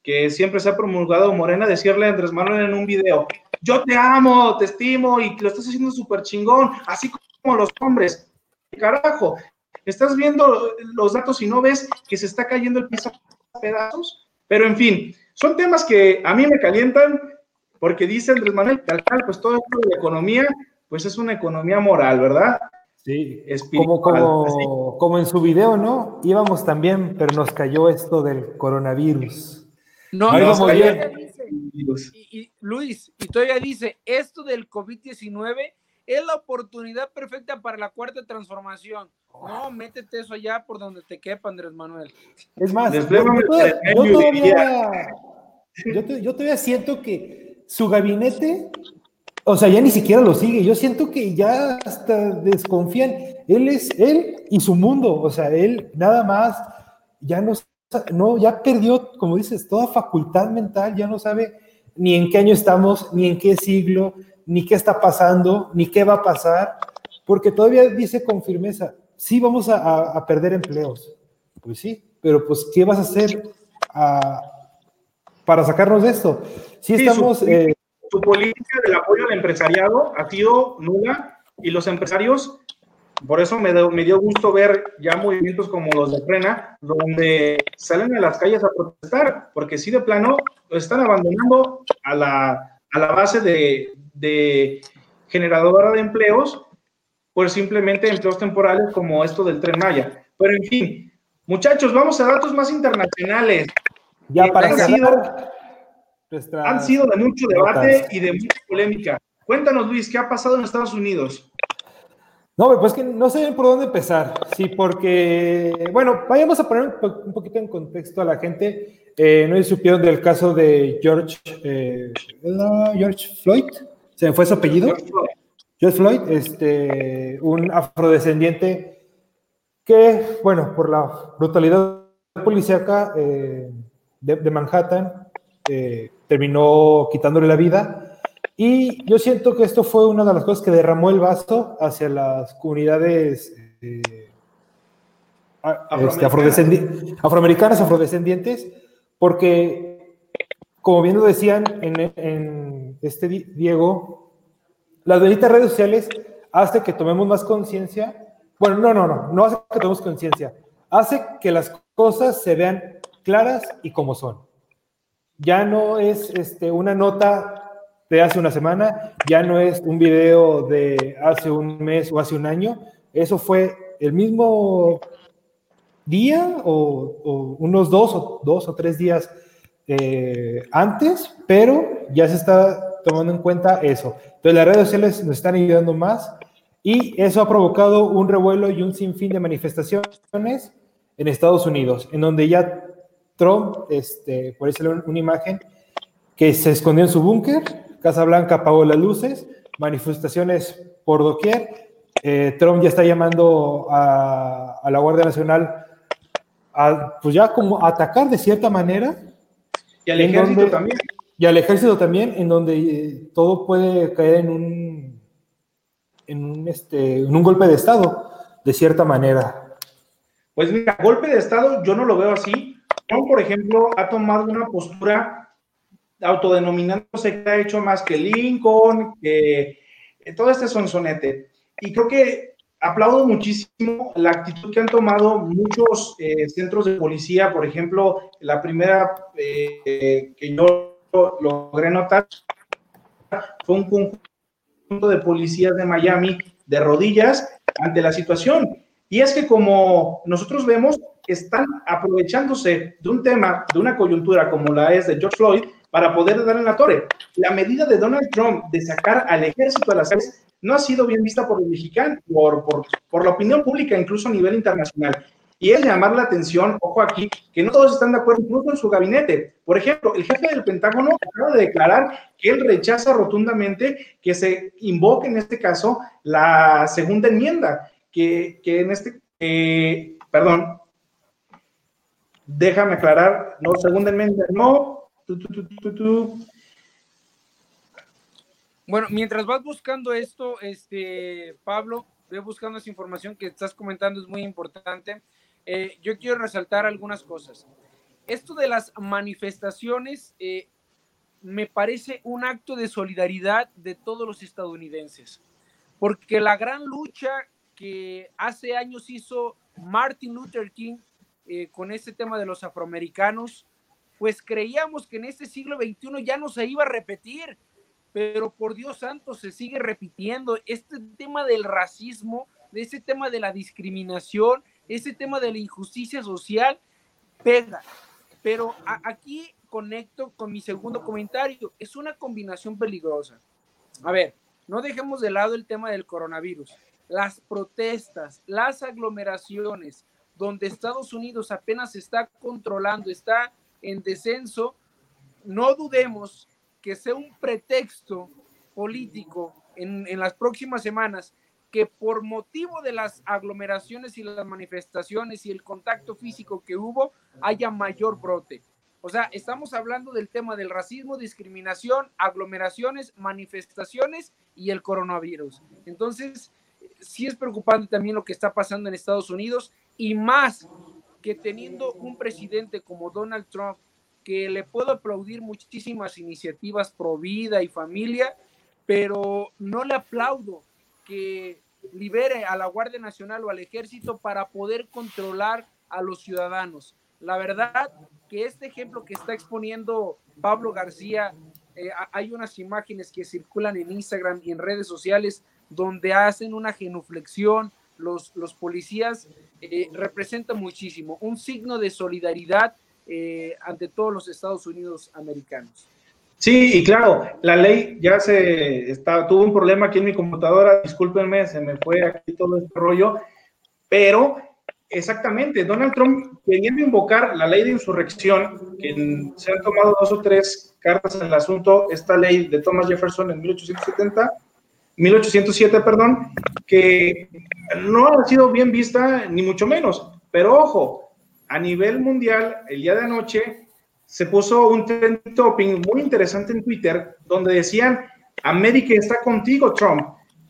que siempre se ha promulgado Morena, decirle a Andrés Manuel en un video, yo te amo, te estimo y lo estás haciendo súper chingón, así como los hombres. Carajo, estás viendo los datos y no ves que se está cayendo el piso a pedazos. Pero en fin, son temas que a mí me calientan porque dice Andrés Manuel Calcal, pues todo esto de la economía, pues es una economía moral, ¿verdad? Sí, como, como, como en su video, ¿no? Íbamos también, pero nos cayó esto del coronavirus. No, no, bien. y, Luis, y todavía dice, esto del COVID-19 es la oportunidad perfecta para la cuarta transformación. No, métete eso allá por donde te quepa, Andrés Manuel. Es más, yo, todavía, yo, todavía, siento que su gabinete, o sea, ya ni siquiera lo sigue. Yo siento que ya hasta desconfían. Él es él y su mundo. O sea, él nada más ya no, no, ya perdió, como dices, toda facultad mental, ya no sabe ni en qué año estamos, ni en qué siglo, ni qué está pasando, ni qué va a pasar, porque todavía dice con firmeza, sí vamos a, perder empleos. Pues sí, pero pues, ¿qué vas a hacer para sacarnos de esto? Si estamos... Su, eh, su política del apoyo al empresariado ha sido nula y los empresarios por eso me, me, dio gusto ver ya movimientos como los de Frena, donde salen a las calles a protestar, porque si de plano están abandonando a la, a la base de, de generadora de empleos, pues simplemente empleos temporales como esto del tren Maya. Pero en fin, muchachos, vamos a datos más internacionales. Ya para han sido, han sido de mucho debate y de mucha polémica. Cuéntanos, Luis, ¿qué ha pasado en Estados Unidos? No, pues que no sé por dónde empezar. Sí, porque, bueno, vayamos a poner un poquito en contexto a la gente. Eh, no supieron del caso de George, eh, George Floyd, se me fue su apellido. George Floyd, este, un afrodescendiente que, bueno, por la brutalidad policíaca eh, de, Manhattan, eh, terminó quitándole la vida. Y yo siento que esto fue una de las cosas que derramó el vaso hacia las comunidades este, afroamericanas, afrodescendientes, porque, como bien lo decían en, este Diego, las benditas redes sociales hace que tomemos más conciencia. Bueno, no, no, no, no hace que tomemos conciencia, hace que las cosas se vean claras y como son. Ya no es este, una nota de hace una semana, ya no es un video de hace un mes o hace un año, eso fue el mismo día o, unos dos o, dos o tres días eh, antes, pero ya se está tomando en cuenta eso. Entonces las redes sociales nos están ayudando más y eso ha provocado un revuelo y un sinfín de manifestaciones en Estados Unidos, en donde ya Trump, este, por eso una imagen, que se escondió en su búnker, Casa Blanca apagó las luces, manifestaciones por doquier, eh, Trump ya está llamando a, a la Guardia Nacional a, pues ya como atacar de cierta manera. Y al ejército también. Y al ejército también, en donde eh, todo puede caer en un, en un, este, en un golpe de Estado, de cierta manera. Pues mira, golpe de Estado yo no lo veo así. Trump, por ejemplo, ha tomado una postura autodenominándose que ha hecho más que Lincoln, que todo este sonsonete. Y creo que aplaudo muchísimo la actitud que han tomado muchos eh, centros de policía. Por ejemplo, la primera eh, que yo logré notar fue un conjunto de policías de Miami de rodillas ante la situación. Y es que como nosotros vemos, están aprovechándose de un tema, de una coyuntura como la es de George Floyd, para poder dar en la torre. La medida de Donald Trump de sacar al ejército a las calles no ha sido bien vista por el mexicano, por, por, la opinión pública, incluso a nivel internacional. Y es llamar la atención, ojo aquí, que no todos están de acuerdo, incluso en su gabinete. Por ejemplo, el jefe del Pentágono acaba de declarar que él rechaza rotundamente que se invoque en este caso la segunda enmienda, que, que en este, perdón, déjame aclarar, no, segunda enmienda, no, bueno, mientras vas buscando esto, este, Pablo, voy buscando esa información que estás comentando, es muy importante. Eh, yo quiero resaltar algunas cosas. Esto de las manifestaciones eh, me parece un acto de solidaridad de todos los estadounidenses, porque la gran lucha que hace años hizo Martin Luther King eh, con este tema de los afroamericanos, pues creíamos que en este siglo XXI ya no se iba a repetir pero por Dios santo se sigue repitiendo este tema del racismo, de ese tema de la discriminación, ese tema de la injusticia social, pega. Pero aquí conecto con mi segundo comentario, es una combinación peligrosa. A ver, no dejemos de lado el tema del coronavirus. Las protestas, las aglomeraciones, donde Estados Unidos apenas está controlando, está en descenso, no dudemos que sea un pretexto político en, las próximas semanas que por motivo de las aglomeraciones y las manifestaciones y el contacto físico que hubo, haya mayor brote. O sea, estamos hablando del tema del racismo, discriminación, aglomeraciones, manifestaciones y el coronavirus. Entonces, sí es preocupante también lo que está pasando en Estados Unidos y más que teniendo un presidente como Donald Trump, que le puedo aplaudir muchísimas iniciativas pro vida y familia, pero no le aplaudo que libere a la Guardia Nacional o al Ejército para poder controlar a los ciudadanos. La verdad que este ejemplo que está exponiendo Pablo García, eh, hay unas imágenes que circulan en Instagram y en redes sociales donde hacen una genuflexión, los, los policías eh, representa muchísimo, un signo de solidaridad eh, ante todos los Estados Unidos americanos. Sí, y claro, la ley ya se está, tuvo un problema aquí en mi computadora, discúlpenme, se me fue aquí todo este rollo, pero exactamente, Donald Trump queriendo invocar la ley de insurrección, que se han tomado dos o tres cartas en el asunto, esta ley de Thomas Jefferson en 1870, 1807, perdón, que no ha sido bien vista, ni mucho menos, pero ojo, a nivel mundial, el día de anoche se puso un trend topping muy interesante en Twitter donde decían, América está contigo, Trump.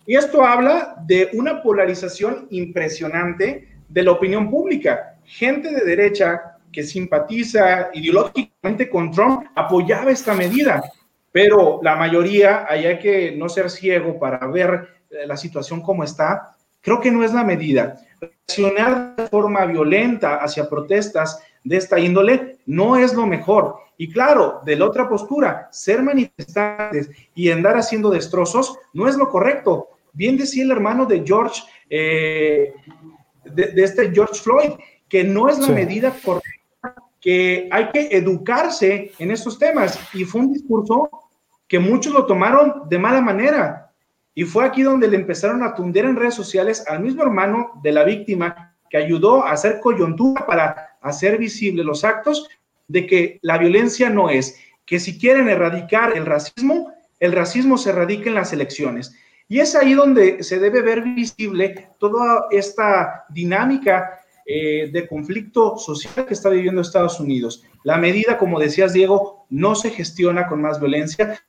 Y esto habla de una polarización impresionante de la opinión pública. Gente de derecha que simpatiza ideológicamente con Trump apoyaba esta medida, pero la mayoría, hay que no ser ciego para ver eh, la situación como está, creo que no es la medida. Reaccionar de forma violenta hacia protestas de esta índole no es lo mejor. Y claro, de la otra postura, ser manifestantes y andar haciendo destrozos no es lo correcto. Bien decía el hermano de George, eh, de, este George Floyd, que no es la medida correcta, que hay que educarse en estos temas. Y fue un discurso que muchos lo tomaron de mala manera. Y fue aquí donde le empezaron a tundir en redes sociales al mismo hermano de la víctima que ayudó a hacer coyuntura para hacer visible los actos de que la violencia no es, que si quieren erradicar el racismo, el racismo se erradica en las elecciones. Y es ahí donde se debe ver visible toda esta dinámica eh, de conflicto social que está viviendo Estados Unidos. La medida, como decías, Diego, no se gestiona con más violencia,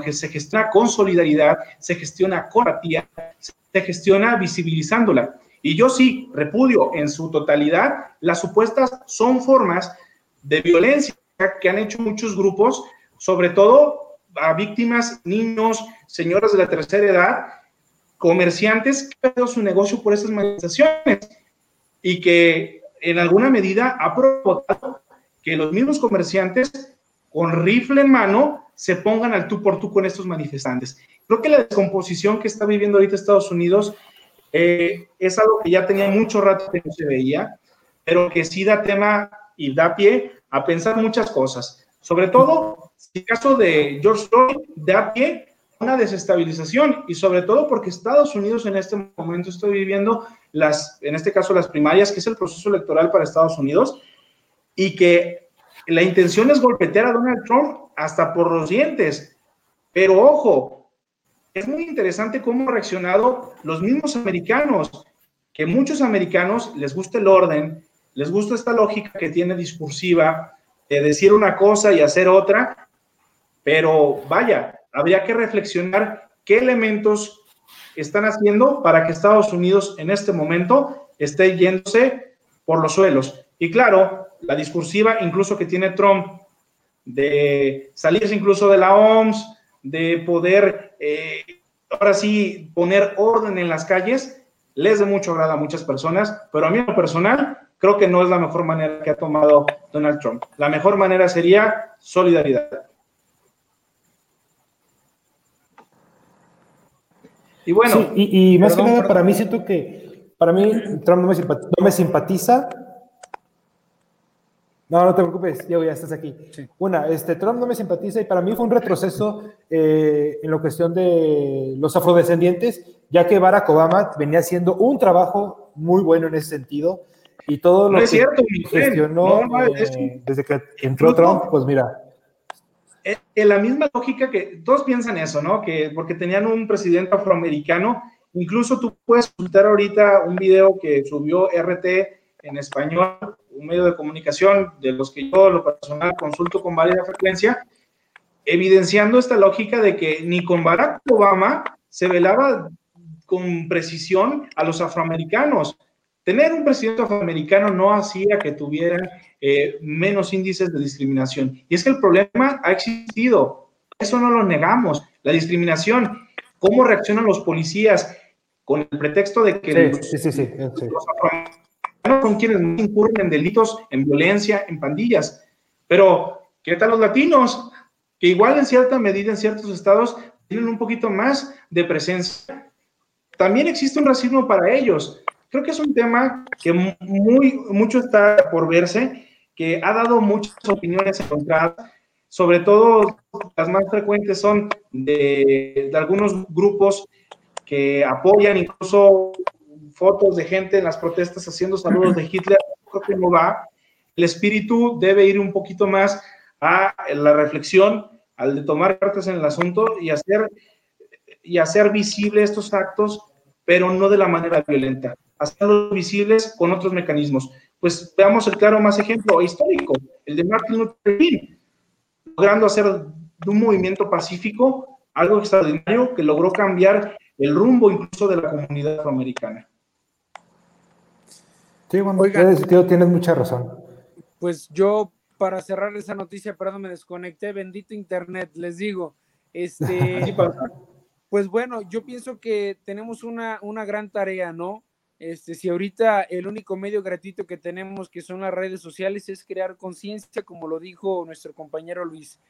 que se gestiona con solidaridad, se gestiona con apatía, se gestiona visibilizándola. Y yo sí repudio en su totalidad las supuestas son formas de violencia que han hecho muchos grupos, sobre todo a víctimas, niños, señoras de la tercera edad, comerciantes que han perdido su negocio por estas manifestaciones y que en alguna medida ha provocado que los mismos comerciantes con rifle en mano se pongan al tú por tú con estos manifestantes. Creo que la descomposición que está viviendo ahorita Estados Unidos eh, es algo que ya tenía mucho rato que no se veía, pero que sí da tema y da pie a pensar muchas cosas. Sobre todo, el caso de George Floyd da pie a una desestabilización y sobre todo porque Estados Unidos en este momento está viviendo las, en este caso las primarias, que es el proceso electoral para Estados Unidos, y que la intención es golpetear a Donald Trump hasta por los dientes. Pero ojo, es muy interesante cómo han reaccionado los mismos americanos, que muchos americanos les gusta el orden, les gusta esta lógica que tiene discursiva de decir una cosa y hacer otra, pero vaya, habría que reflexionar qué elementos están haciendo para que Estados Unidos en este momento esté yéndose por los suelos. Y claro, la discursiva incluso que tiene Trump de salirse incluso de la OMS, de poder eh, ahora sí poner orden en las calles, les de mucho agrado a muchas personas, pero a mí en lo personal creo que no es la mejor manera que ha tomado Donald Trump. La mejor manera sería solidaridad. Y bueno. y, más que nada, para mí siento que, para mí, Trump no me simpatiza no, no te preocupes, Diego, ya estás aquí. Una, este, Trump no me simpatiza y para mí fue un retroceso eh, en la cuestión de los afrodescendientes, ya que Barack Obama venía haciendo un trabajo muy bueno en ese sentido y todo lo que cierto, gestionó eh, desde que entró Trump, pues mira. En la misma lógica que todos piensan eso, ¿no? Que porque tenían un presidente afroamericano, incluso tú puedes consultar ahorita un video que subió RT en español un medio de comunicación de los que yo lo personal consulto con válida frecuencia, evidenciando esta lógica de que ni con Barack Obama se velaba con precisión a los afroamericanos. tener un presidente afroamericano no hacía que tuviera eh, menos índices de discriminación. Y es que el problema ha existido, eso no lo negamos, la discriminación, cómo reaccionan los policías con el pretexto de que sí, sí, sí, los afroamericanos son quienes incurren en delitos, en violencia, en pandillas. Pero, ¿qué tal los latinos? Que igual en cierta medida en ciertos estados tienen un poquito más de presencia. También existe un racismo para ellos. Creo que es un tema que muy, mucho está por verse, que ha dado muchas opiniones encontradas, sobre todo las más frecuentes son de, de algunos grupos que apoyan incluso fotos de gente en las protestas haciendo saludos de Hitler, creo va. El espíritu debe ir un poquito más a la reflexión, al de tomar cartas en el asunto y hacer, y hacer visible estos actos, pero no de la manera violenta hacerlos visibles con otros mecanismos. Pues veamos el claro más ejemplo histórico, el de Martin Luther King, logrando hacer de un movimiento pacífico algo extraordinario que logró cambiar el rumbo incluso de la comunidad afroamericana. Sí, bueno, en ese sentido tienes mucha razón. Pues yo, para cerrar esa noticia, perdón, me desconecté, bendito internet, les digo, este, pues bueno, yo pienso que tenemos una, una gran tarea, ¿no? Este, si ahorita el único medio gratuito que tenemos, que son las redes sociales, es crear conciencia, como lo dijo nuestro compañero Luis.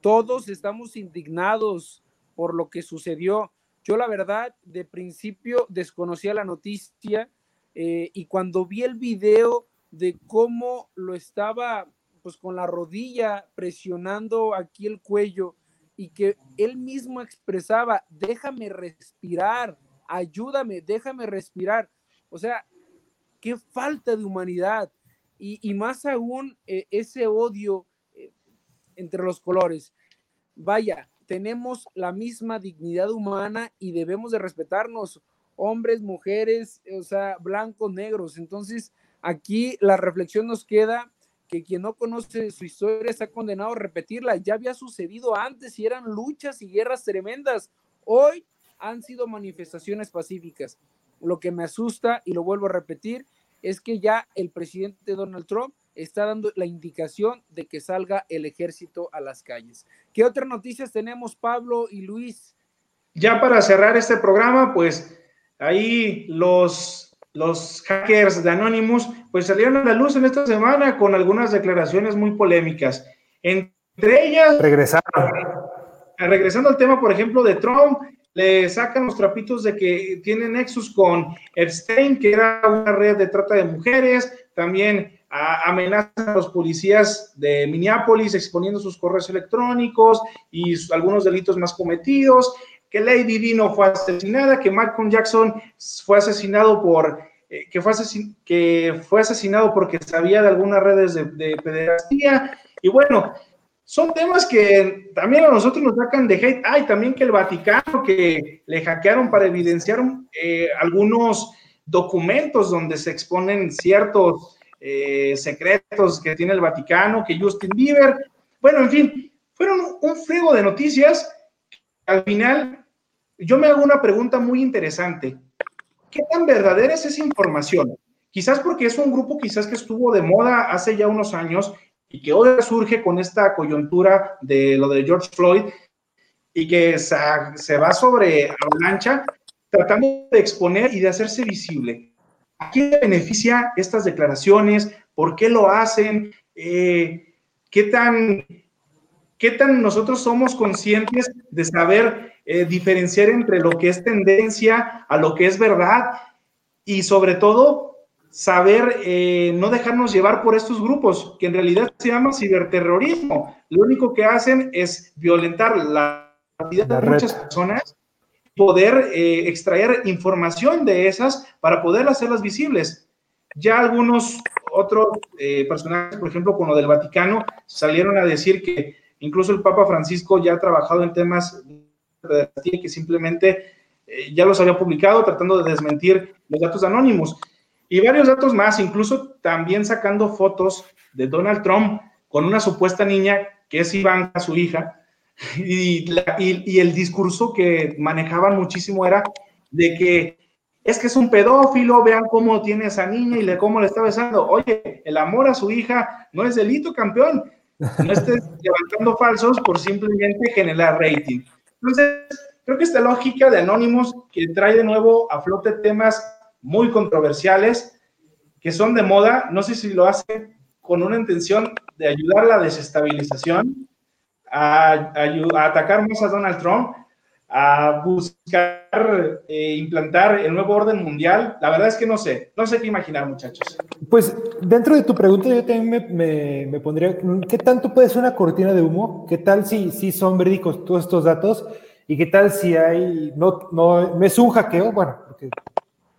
Todos estamos indignados por lo que sucedió. Yo la verdad, de principio desconocía la noticia eh, y cuando vi el video de cómo lo estaba pues con la rodilla presionando aquí el cuello y que él mismo expresaba, déjame respirar, ayúdame, déjame respirar. O sea, qué falta de humanidad y, más aún eh, ese odio eh, entre los colores. Vaya, tenemos la misma dignidad humana y debemos de respetarnos, hombres, mujeres, o sea, blancos, negros. Entonces, aquí la reflexión nos queda que quien no conoce su historia está condenado a repetirla. Ya había sucedido antes y eran luchas y guerras tremendas. Hoy han sido manifestaciones pacíficas. Lo que me asusta, y lo vuelvo a repetir, es que ya el presidente Donald Trump está dando la indicación de que salga el ejército a las calles. ¿Qué otras noticias tenemos, Pablo y Luis? Ya para cerrar este programa, pues ahí los, los hackers de Anonymous, pues salieron a la luz en esta semana con algunas declaraciones muy polémicas. Entre ellas... Regresaron. Regresando al tema, por ejemplo, de Trump, le sacan los trapitos de que tiene nexus con Epstein, que era una red de trata de mujeres, también amenazan a los policías de Minneapolis exponiendo sus correos electrónicos y algunos delitos más cometidos, que Lady Dino fue asesinada, que Malcolm Jackson fue asesinado por eh, que, fue que fue asesinado porque sabía de algunas redes de, de y bueno, son temas que también a nosotros nos sacan de hate. Ay, también que el Vaticano, que le hackearon para evidenciar eh, algunos documentos donde se exponen ciertos eh, secretos que tiene el Vaticano, que Justin Bieber. Bueno, en fin, fueron un friego de noticias. Al final, yo me hago una pregunta muy interesante. ¿Qué tan verdadera es esa información? Quizás porque es un grupo quizás que estuvo de moda hace ya unos años y que hoy surge con esta coyuntura de lo de George Floyd y que se, va sobre avalancha tratando de exponer y de hacerse visible. ¿A quién beneficia estas declaraciones? ¿Por qué lo hacen? Eh, ¿qué, tan, ¿Qué tan nosotros somos conscientes de saber eh, diferenciar entre lo que es tendencia a lo que es verdad? Y sobre todo, saber eh, no dejarnos llevar por estos grupos, que en realidad se llama ciberterrorismo. Lo único que hacen es violentar la vida de muchas personas, poder eh, extraer información de esas para poder hacerlas visibles. Ya algunos otros eh, personajes, por ejemplo, con lo del Vaticano, salieron a decir que incluso el Papa Francisco ya ha trabajado en temas que simplemente ya los había publicado tratando de desmentir los datos anónimos. Y varios datos más, incluso también sacando fotos de Donald Trump con una supuesta niña que es Ivanka, su hija, y, y, el discurso que manejaban muchísimo era de que es que es un pedófilo, vean cómo tiene esa niña y le, cómo le está besando. Oye, el amor a su hija no es delito, campeón. No estés levantando falsos por simplemente generar rating. Entonces, creo que esta lógica de Anónimos que trae de nuevo a flote temas muy controversiales que son de moda, no sé si lo hace con una intención de ayudar a la desestabilización, a, a atacar más a Donald Trump, a buscar eh, implantar el nuevo orden mundial? La verdad es que no sé, no sé qué imaginar, muchachos. Pues dentro de tu pregunta yo también me, me, pondría, ¿qué tanto puede ser una cortina de humo? ¿Qué tal si, si son verídicos todos estos datos? ¿Y qué tal si hay, no, no, no es un hackeo? Bueno, porque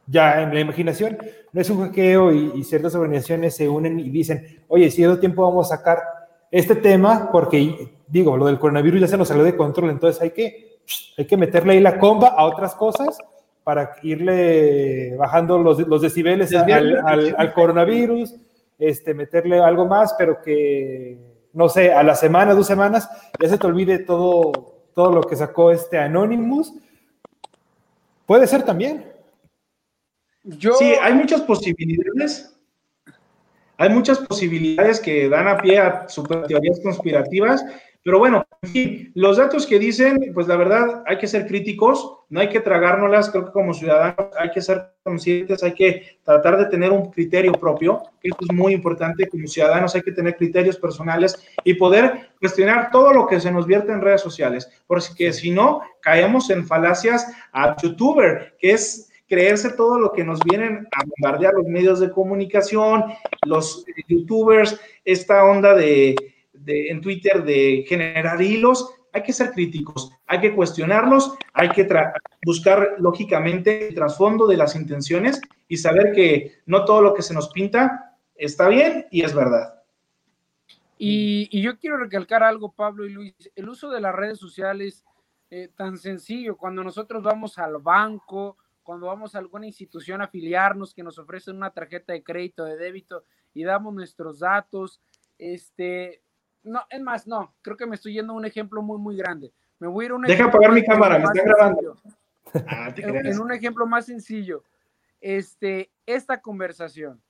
ya en la imaginación, no es un hackeo y, y ciertas organizaciones se unen y dicen, oye, si es tiempo vamos a sacar este tema porque, digo, lo del coronavirus ya se nos salió de control, entonces hay que hay que meterle ahí la comba a otras cosas para irle bajando los, los decibeles al, coronavirus, este, meterle algo más, pero que, no sé, a la semana, dos semanas, ya se te olvide todo, todo lo que sacó este Anonymous. Puede ser también. Yo... Sí, hay muchas posibilidades. Hay muchas posibilidades que dan a pie a super teorías conspirativas pero bueno, en fin, los datos que dicen, pues la verdad hay que ser críticos, no hay que tragárnoslas, creo que como ciudadanos hay que ser conscientes, hay que tratar de tener un criterio propio, que esto es muy importante, como ciudadanos hay que tener criterios personales y poder cuestionar todo lo que se nos vierte en redes sociales, porque si no, caemos en falacias a youtuber, que es creerse todo lo que nos vienen a bombardear los medios de comunicación, los youtubers, esta onda de en Twitter de generar hilos, hay que ser críticos, hay que cuestionarlos, hay que buscar lógicamente el trasfondo de las intenciones y saber que no todo lo que se nos pinta está bien y es verdad. Y, yo quiero recalcar algo, Pablo y Luis, el uso de las redes sociales eh, tan sencillo, cuando nosotros vamos al banco, cuando vamos a alguna institución a afiliarnos que nos ofrecen una tarjeta de crédito, de débito y damos nuestros datos, este, no, es más, no, creo que me estoy yendo a un ejemplo muy, muy grande. Me voy a ir a un Deja apagar mi cámara, me está grabando. Ah, en, un ejemplo más sencillo, este, esta conversación,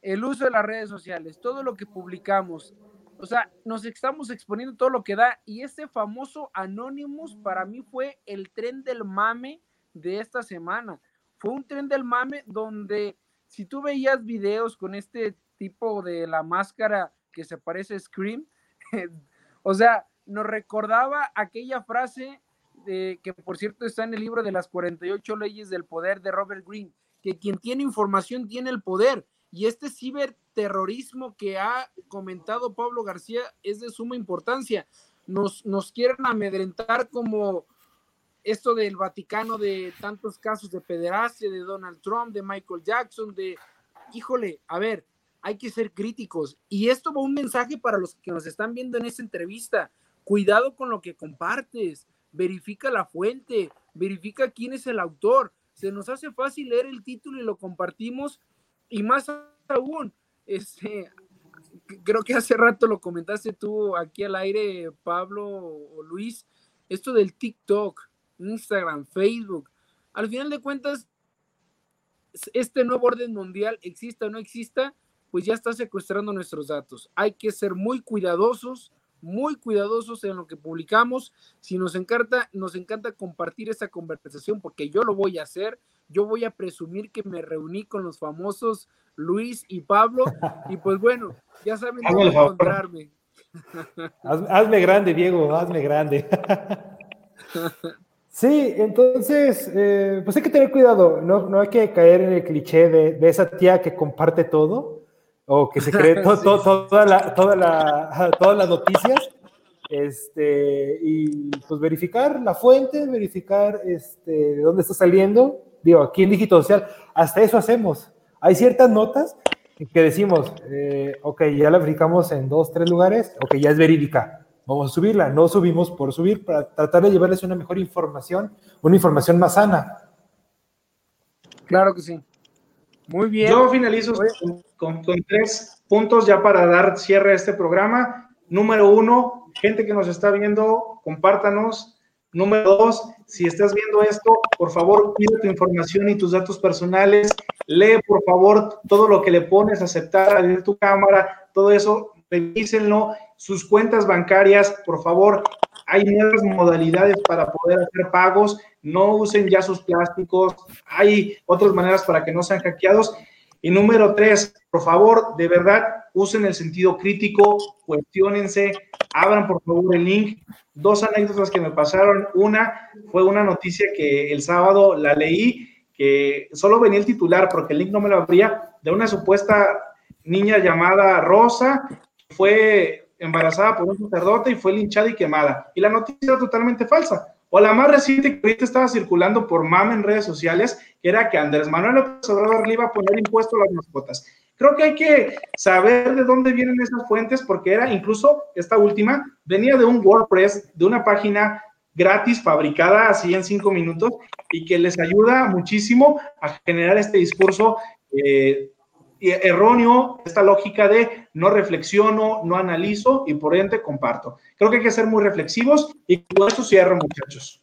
el uso de las redes sociales, todo lo que publicamos, o sea, nos estamos exponiendo todo lo que da y este famoso Anonymous para mí fue el tren del mame de esta semana. Fue un tren del mame donde si tú veías videos con este tipo de la máscara que se parece a Scream, o sea, nos recordaba aquella frase de, que por cierto está en el libro de las 48 leyes del poder de Robert Greene, que quien tiene información tiene el poder. Y este ciberterrorismo que ha comentado Pablo García es de suma importancia. Nos, nos quieren amedrentar como esto del Vaticano de tantos casos de pederastia, de Donald Trump, de Michael Jackson, de, híjole, a ver, hay que ser críticos. Y esto va un mensaje para los que nos están viendo en esta entrevista. Cuidado con lo que compartes, verifica la fuente, verifica quién es el autor. Se nos hace fácil leer el título y lo compartimos. Y más aún, este, creo que hace rato lo comentaste tú aquí al aire, Pablo o Luis, esto del TikTok, Instagram, Facebook. Al final de cuentas, este nuevo orden mundial, exista o no exista, pues ya está secuestrando nuestros datos. Hay que ser muy cuidadosos, muy cuidadosos en lo que publicamos. Si nos encanta, nos encanta compartir esa conversación porque yo lo voy a hacer. Yo voy a presumir que me reuní con los famosos Luis y Pablo y pues bueno, ya saben dónde encontrarme. hazme grande, Diego, hazme grande. Sí, entonces, eh, pues hay que tener cuidado, no, no hay que caer en el cliché de, de esa tía que comparte todo, o que se cree toda la, toda la, todas las noticias, este, y pues verificar la fuente, verificar este, de dónde está saliendo. Digo, aquí en Dígito Social, hasta eso hacemos. Hay ciertas notas que decimos, eh, ok, ya la verificamos en dos, tres lugares, ok, ya es verídica, vamos a subirla. No subimos por subir para tratar de llevarles una mejor información, una información más sana. Claro que sí. Muy bien. Yo finalizo con, tres puntos ya para dar cierre a este programa. Número uno, gente que nos está viendo, compártanos, Número dos, si estás viendo esto, por favor, cuida tu información y tus datos personales. Lee, por favor, todo lo que le pones, aceptar, abrir tu cámara, todo eso, revísenlo. Sus cuentas bancarias, por favor, hay nuevas modalidades para poder hacer pagos. No usen ya sus plásticos. Hay otras maneras para que no sean hackeados. Y número tres, por favor, de verdad, usen el sentido crítico, cuestionense, abran por favor el link. Dos anécdotas que me pasaron. Una fue una noticia que el sábado la leí, que solo venía el titular porque el link no me lo abría, de una supuesta niña llamada Rosa, fue embarazada por un sacerdote y fue linchada y quemada. Y la noticia era totalmente falsa. O la más reciente que ahorita estaba circulando por MAM en redes sociales, que era que Andrés Manuel López Obrador le iba a poner impuesto a las mascotas. Creo que hay que saber de dónde vienen esas fuentes, porque era incluso esta última, venía de un WordPress, de una página gratis, fabricada así en cinco minutos, y que les ayuda muchísimo a generar este discurso eh, erróneo, esta lógica de no reflexiono, no analizo y por ende comparto. Creo que hay que ser muy reflexivos y con esto cierro, muchachos.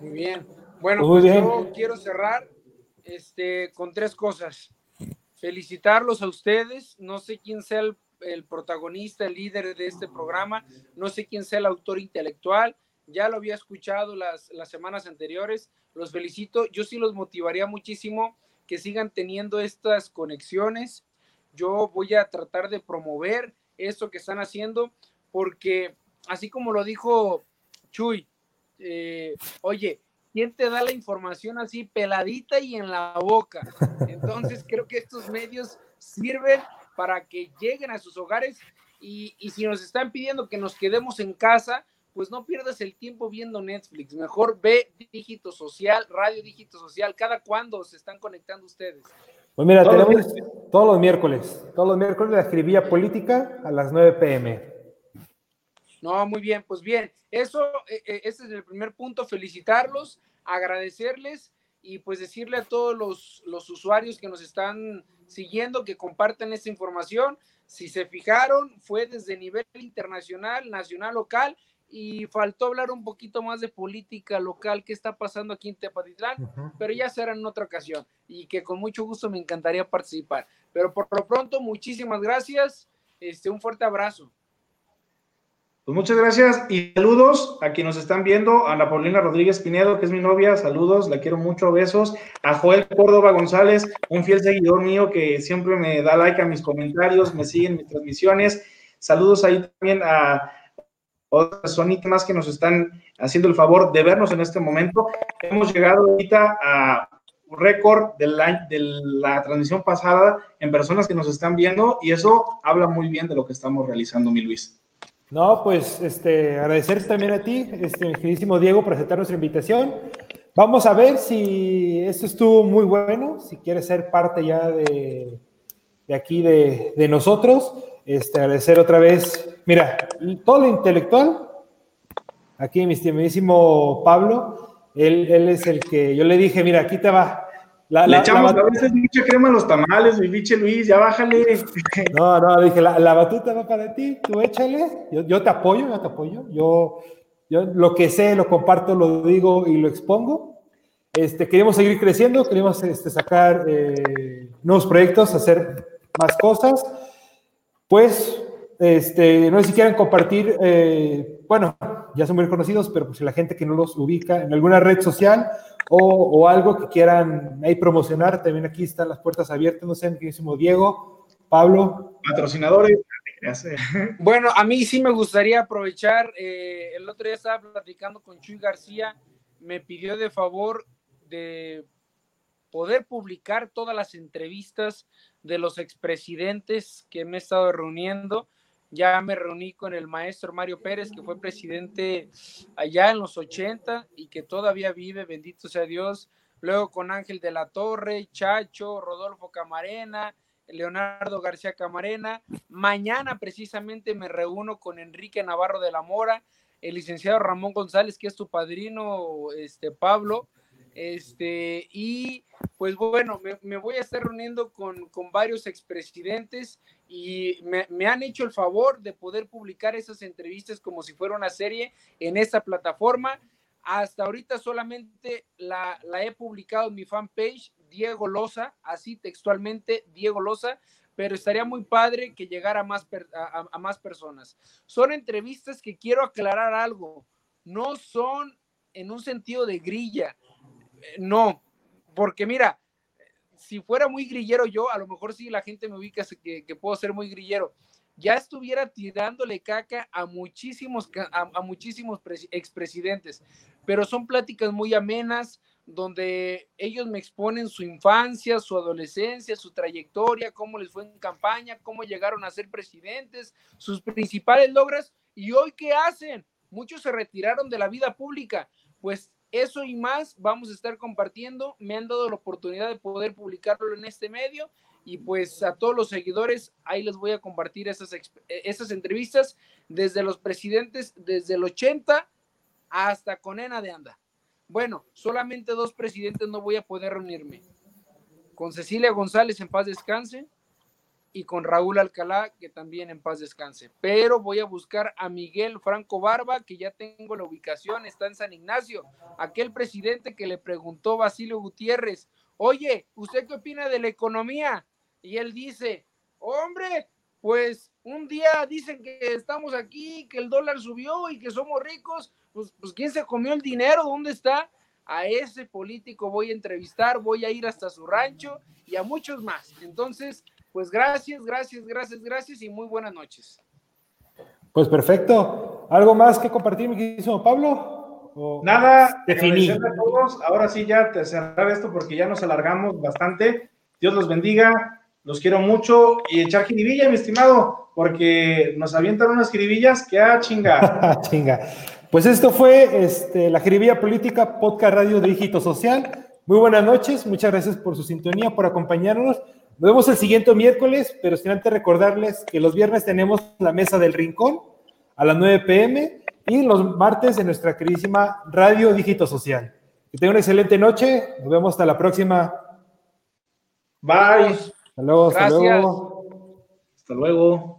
Muy bien. Bueno, pues yo quiero cerrar este, con tres cosas. Felicitarlos a ustedes. No sé quién sea el, protagonista, el líder de este programa. No sé quién sea el autor intelectual. Ya lo había escuchado las, las semanas anteriores. Los felicito. Yo sí los motivaría muchísimo que sigan teniendo estas conexiones. Yo voy a tratar de promover esto que están haciendo porque, así como lo dijo Chuy, eh, oye, ¿quién te da la información así peladita y en la boca? Entonces creo que estos medios sirven para que lleguen a sus hogares y, y si nos están pidiendo que nos quedemos en casa, pues no pierdas el tiempo viendo Netflix, mejor ve dígito social, radio dígito social, cada cuándo se están conectando ustedes. Pues mira, tenemos todos los miércoles, todos los miércoles la escribía política a las 9 pm. No, muy bien, pues bien, eso, e, e, ese es el primer punto, felicitarlos, agradecerles y pues decirle a todos los, los usuarios que nos están siguiendo que compartan esta información. Si se fijaron, fue desde nivel internacional, nacional, local y faltó hablar un poquito más de política local, qué está pasando aquí en Tepatitlán, pero ya será en otra ocasión y que con mucho gusto me encantaría participar. Pero por lo pronto, muchísimas gracias, este, un fuerte abrazo. Pues muchas gracias y saludos a quienes nos están viendo, a la Paulina Rodríguez Pinedo, que es mi novia, saludos, la quiero mucho, besos, a Joel Córdoba González, un fiel seguidor mío que siempre me da like a mis comentarios, me sigue en mis transmisiones, saludos ahí también a otras más que nos están haciendo el favor de vernos en este momento. Hemos llegado ahorita a un récord de la, de transmisión pasada en personas que nos están viendo y eso habla muy bien de lo que estamos realizando, mi Luis. No, pues este, agradecer también a ti, este, queridísimo Diego, por aceptar nuestra invitación. Vamos a ver si esto estuvo muy bueno, si quieres ser parte ya de, aquí de nosotros. Este, agradecer otra vez, mira, todo lo intelectual, aquí mi estimadísimo Pablo, él, él es el que yo le dije, mira, aquí te va. La, le echamos a veces mucha crema a los tamales, mi biche Luis, ya bájale. No, no, dije, la, batuta va para ti, tú échale, yo, yo, te apoyo, yo te apoyo, yo, yo lo que sé, lo comparto, lo digo y lo expongo. Este, queremos seguir creciendo, queremos este, sacar eh, nuevos proyectos, hacer más cosas. Pues, este, no sé si quieren compartir, eh, bueno, ya son muy conocidos, pero pues si la gente que no los ubica en alguna red social o, algo que quieran ahí promocionar, también aquí están las puertas abiertas, no sé, mi queridísimo Diego, Pablo. Patrocinadores. Bueno, a mí sí me gustaría aprovechar, eh, el otro día estaba platicando con Chuy García, me pidió de favor de poder publicar todas las entrevistas de los expresidentes que me he estado reuniendo. Ya me reuní con el maestro Mario Pérez, que fue presidente allá en los 80 y que todavía vive, bendito sea Dios. Luego con Ángel de la Torre, Chacho, Rodolfo Camarena, Leonardo García Camarena. Mañana precisamente me reúno con Enrique Navarro de la Mora, el licenciado Ramón González, que es tu padrino, este Pablo, Este, y pues bueno, me, voy a estar reuniendo con, con varios expresidentes y me, han hecho el favor de poder publicar esas entrevistas como si fuera una serie en esta plataforma. Hasta ahorita solamente la, la he publicado en mi fanpage, Diego Loza, así textualmente, Diego Loza, pero estaría muy padre que llegara a más, a más personas. Son entrevistas que quiero aclarar algo, no son en un sentido de grilla, no, porque mira, si fuera muy grillero yo, a lo mejor sí la gente me ubica que, puedo ser muy grillero. Ya estuviera tirándole caca a muchísimos, a, muchísimos expresidentes, pero son pláticas muy amenas, donde ellos me exponen su infancia, su adolescencia, su trayectoria, cómo les fue en campaña, cómo llegaron a ser presidentes, sus principales logros y hoy qué hacen. Muchos se retiraron de la vida pública, pues eso y más vamos a estar compartiendo. Me han dado la oportunidad de poder publicarlo en este medio y pues a todos los seguidores ahí les voy a compartir esas, esas entrevistas desde los presidentes desde el 80 hasta con Ena de Anda. Bueno, solamente dos presidentes no voy a poder reunirme. Con Cecilia González en paz descanse y con Raúl Alcalá, que también en paz descanse. Pero voy a buscar a Miguel Franco Barba, que ya tengo la ubicación, está en San Ignacio. Aquel presidente que le preguntó Basilio Gutiérrez, oye, ¿usted qué opina de la economía? Y él dice, hombre, pues un día dicen que estamos aquí, que el dólar subió y que somos ricos, pues, pues ¿quién se comió el dinero? ¿Dónde está? A ese político voy a entrevistar, voy a ir hasta su rancho y a muchos más. Entonces, pues gracias, gracias, gracias, gracias y muy buenas noches. Pues perfecto. ¿Algo más que compartir, mi querido Pablo? Nada, definir a todos. Ahora sí, ya te cerrar esto porque ya nos alargamos bastante. Dios los bendiga, los quiero mucho y echar jiribilla, mi estimado, porque nos avientan unas jiribillas que a ah, chinga. chinga. Pues esto fue este, la jiribilla política, podcast radio de Dígito Social. Muy buenas noches, muchas gracias por su sintonía, por acompañarnos. Nos vemos el siguiente miércoles, pero sin antes recordarles que los viernes tenemos la mesa del rincón a las 9 pm y los martes en nuestra queridísima Radio Dígito Social. Que tengan una excelente noche. Nos vemos hasta la próxima. Bye. Hasta luego. Hasta luego. Hasta luego.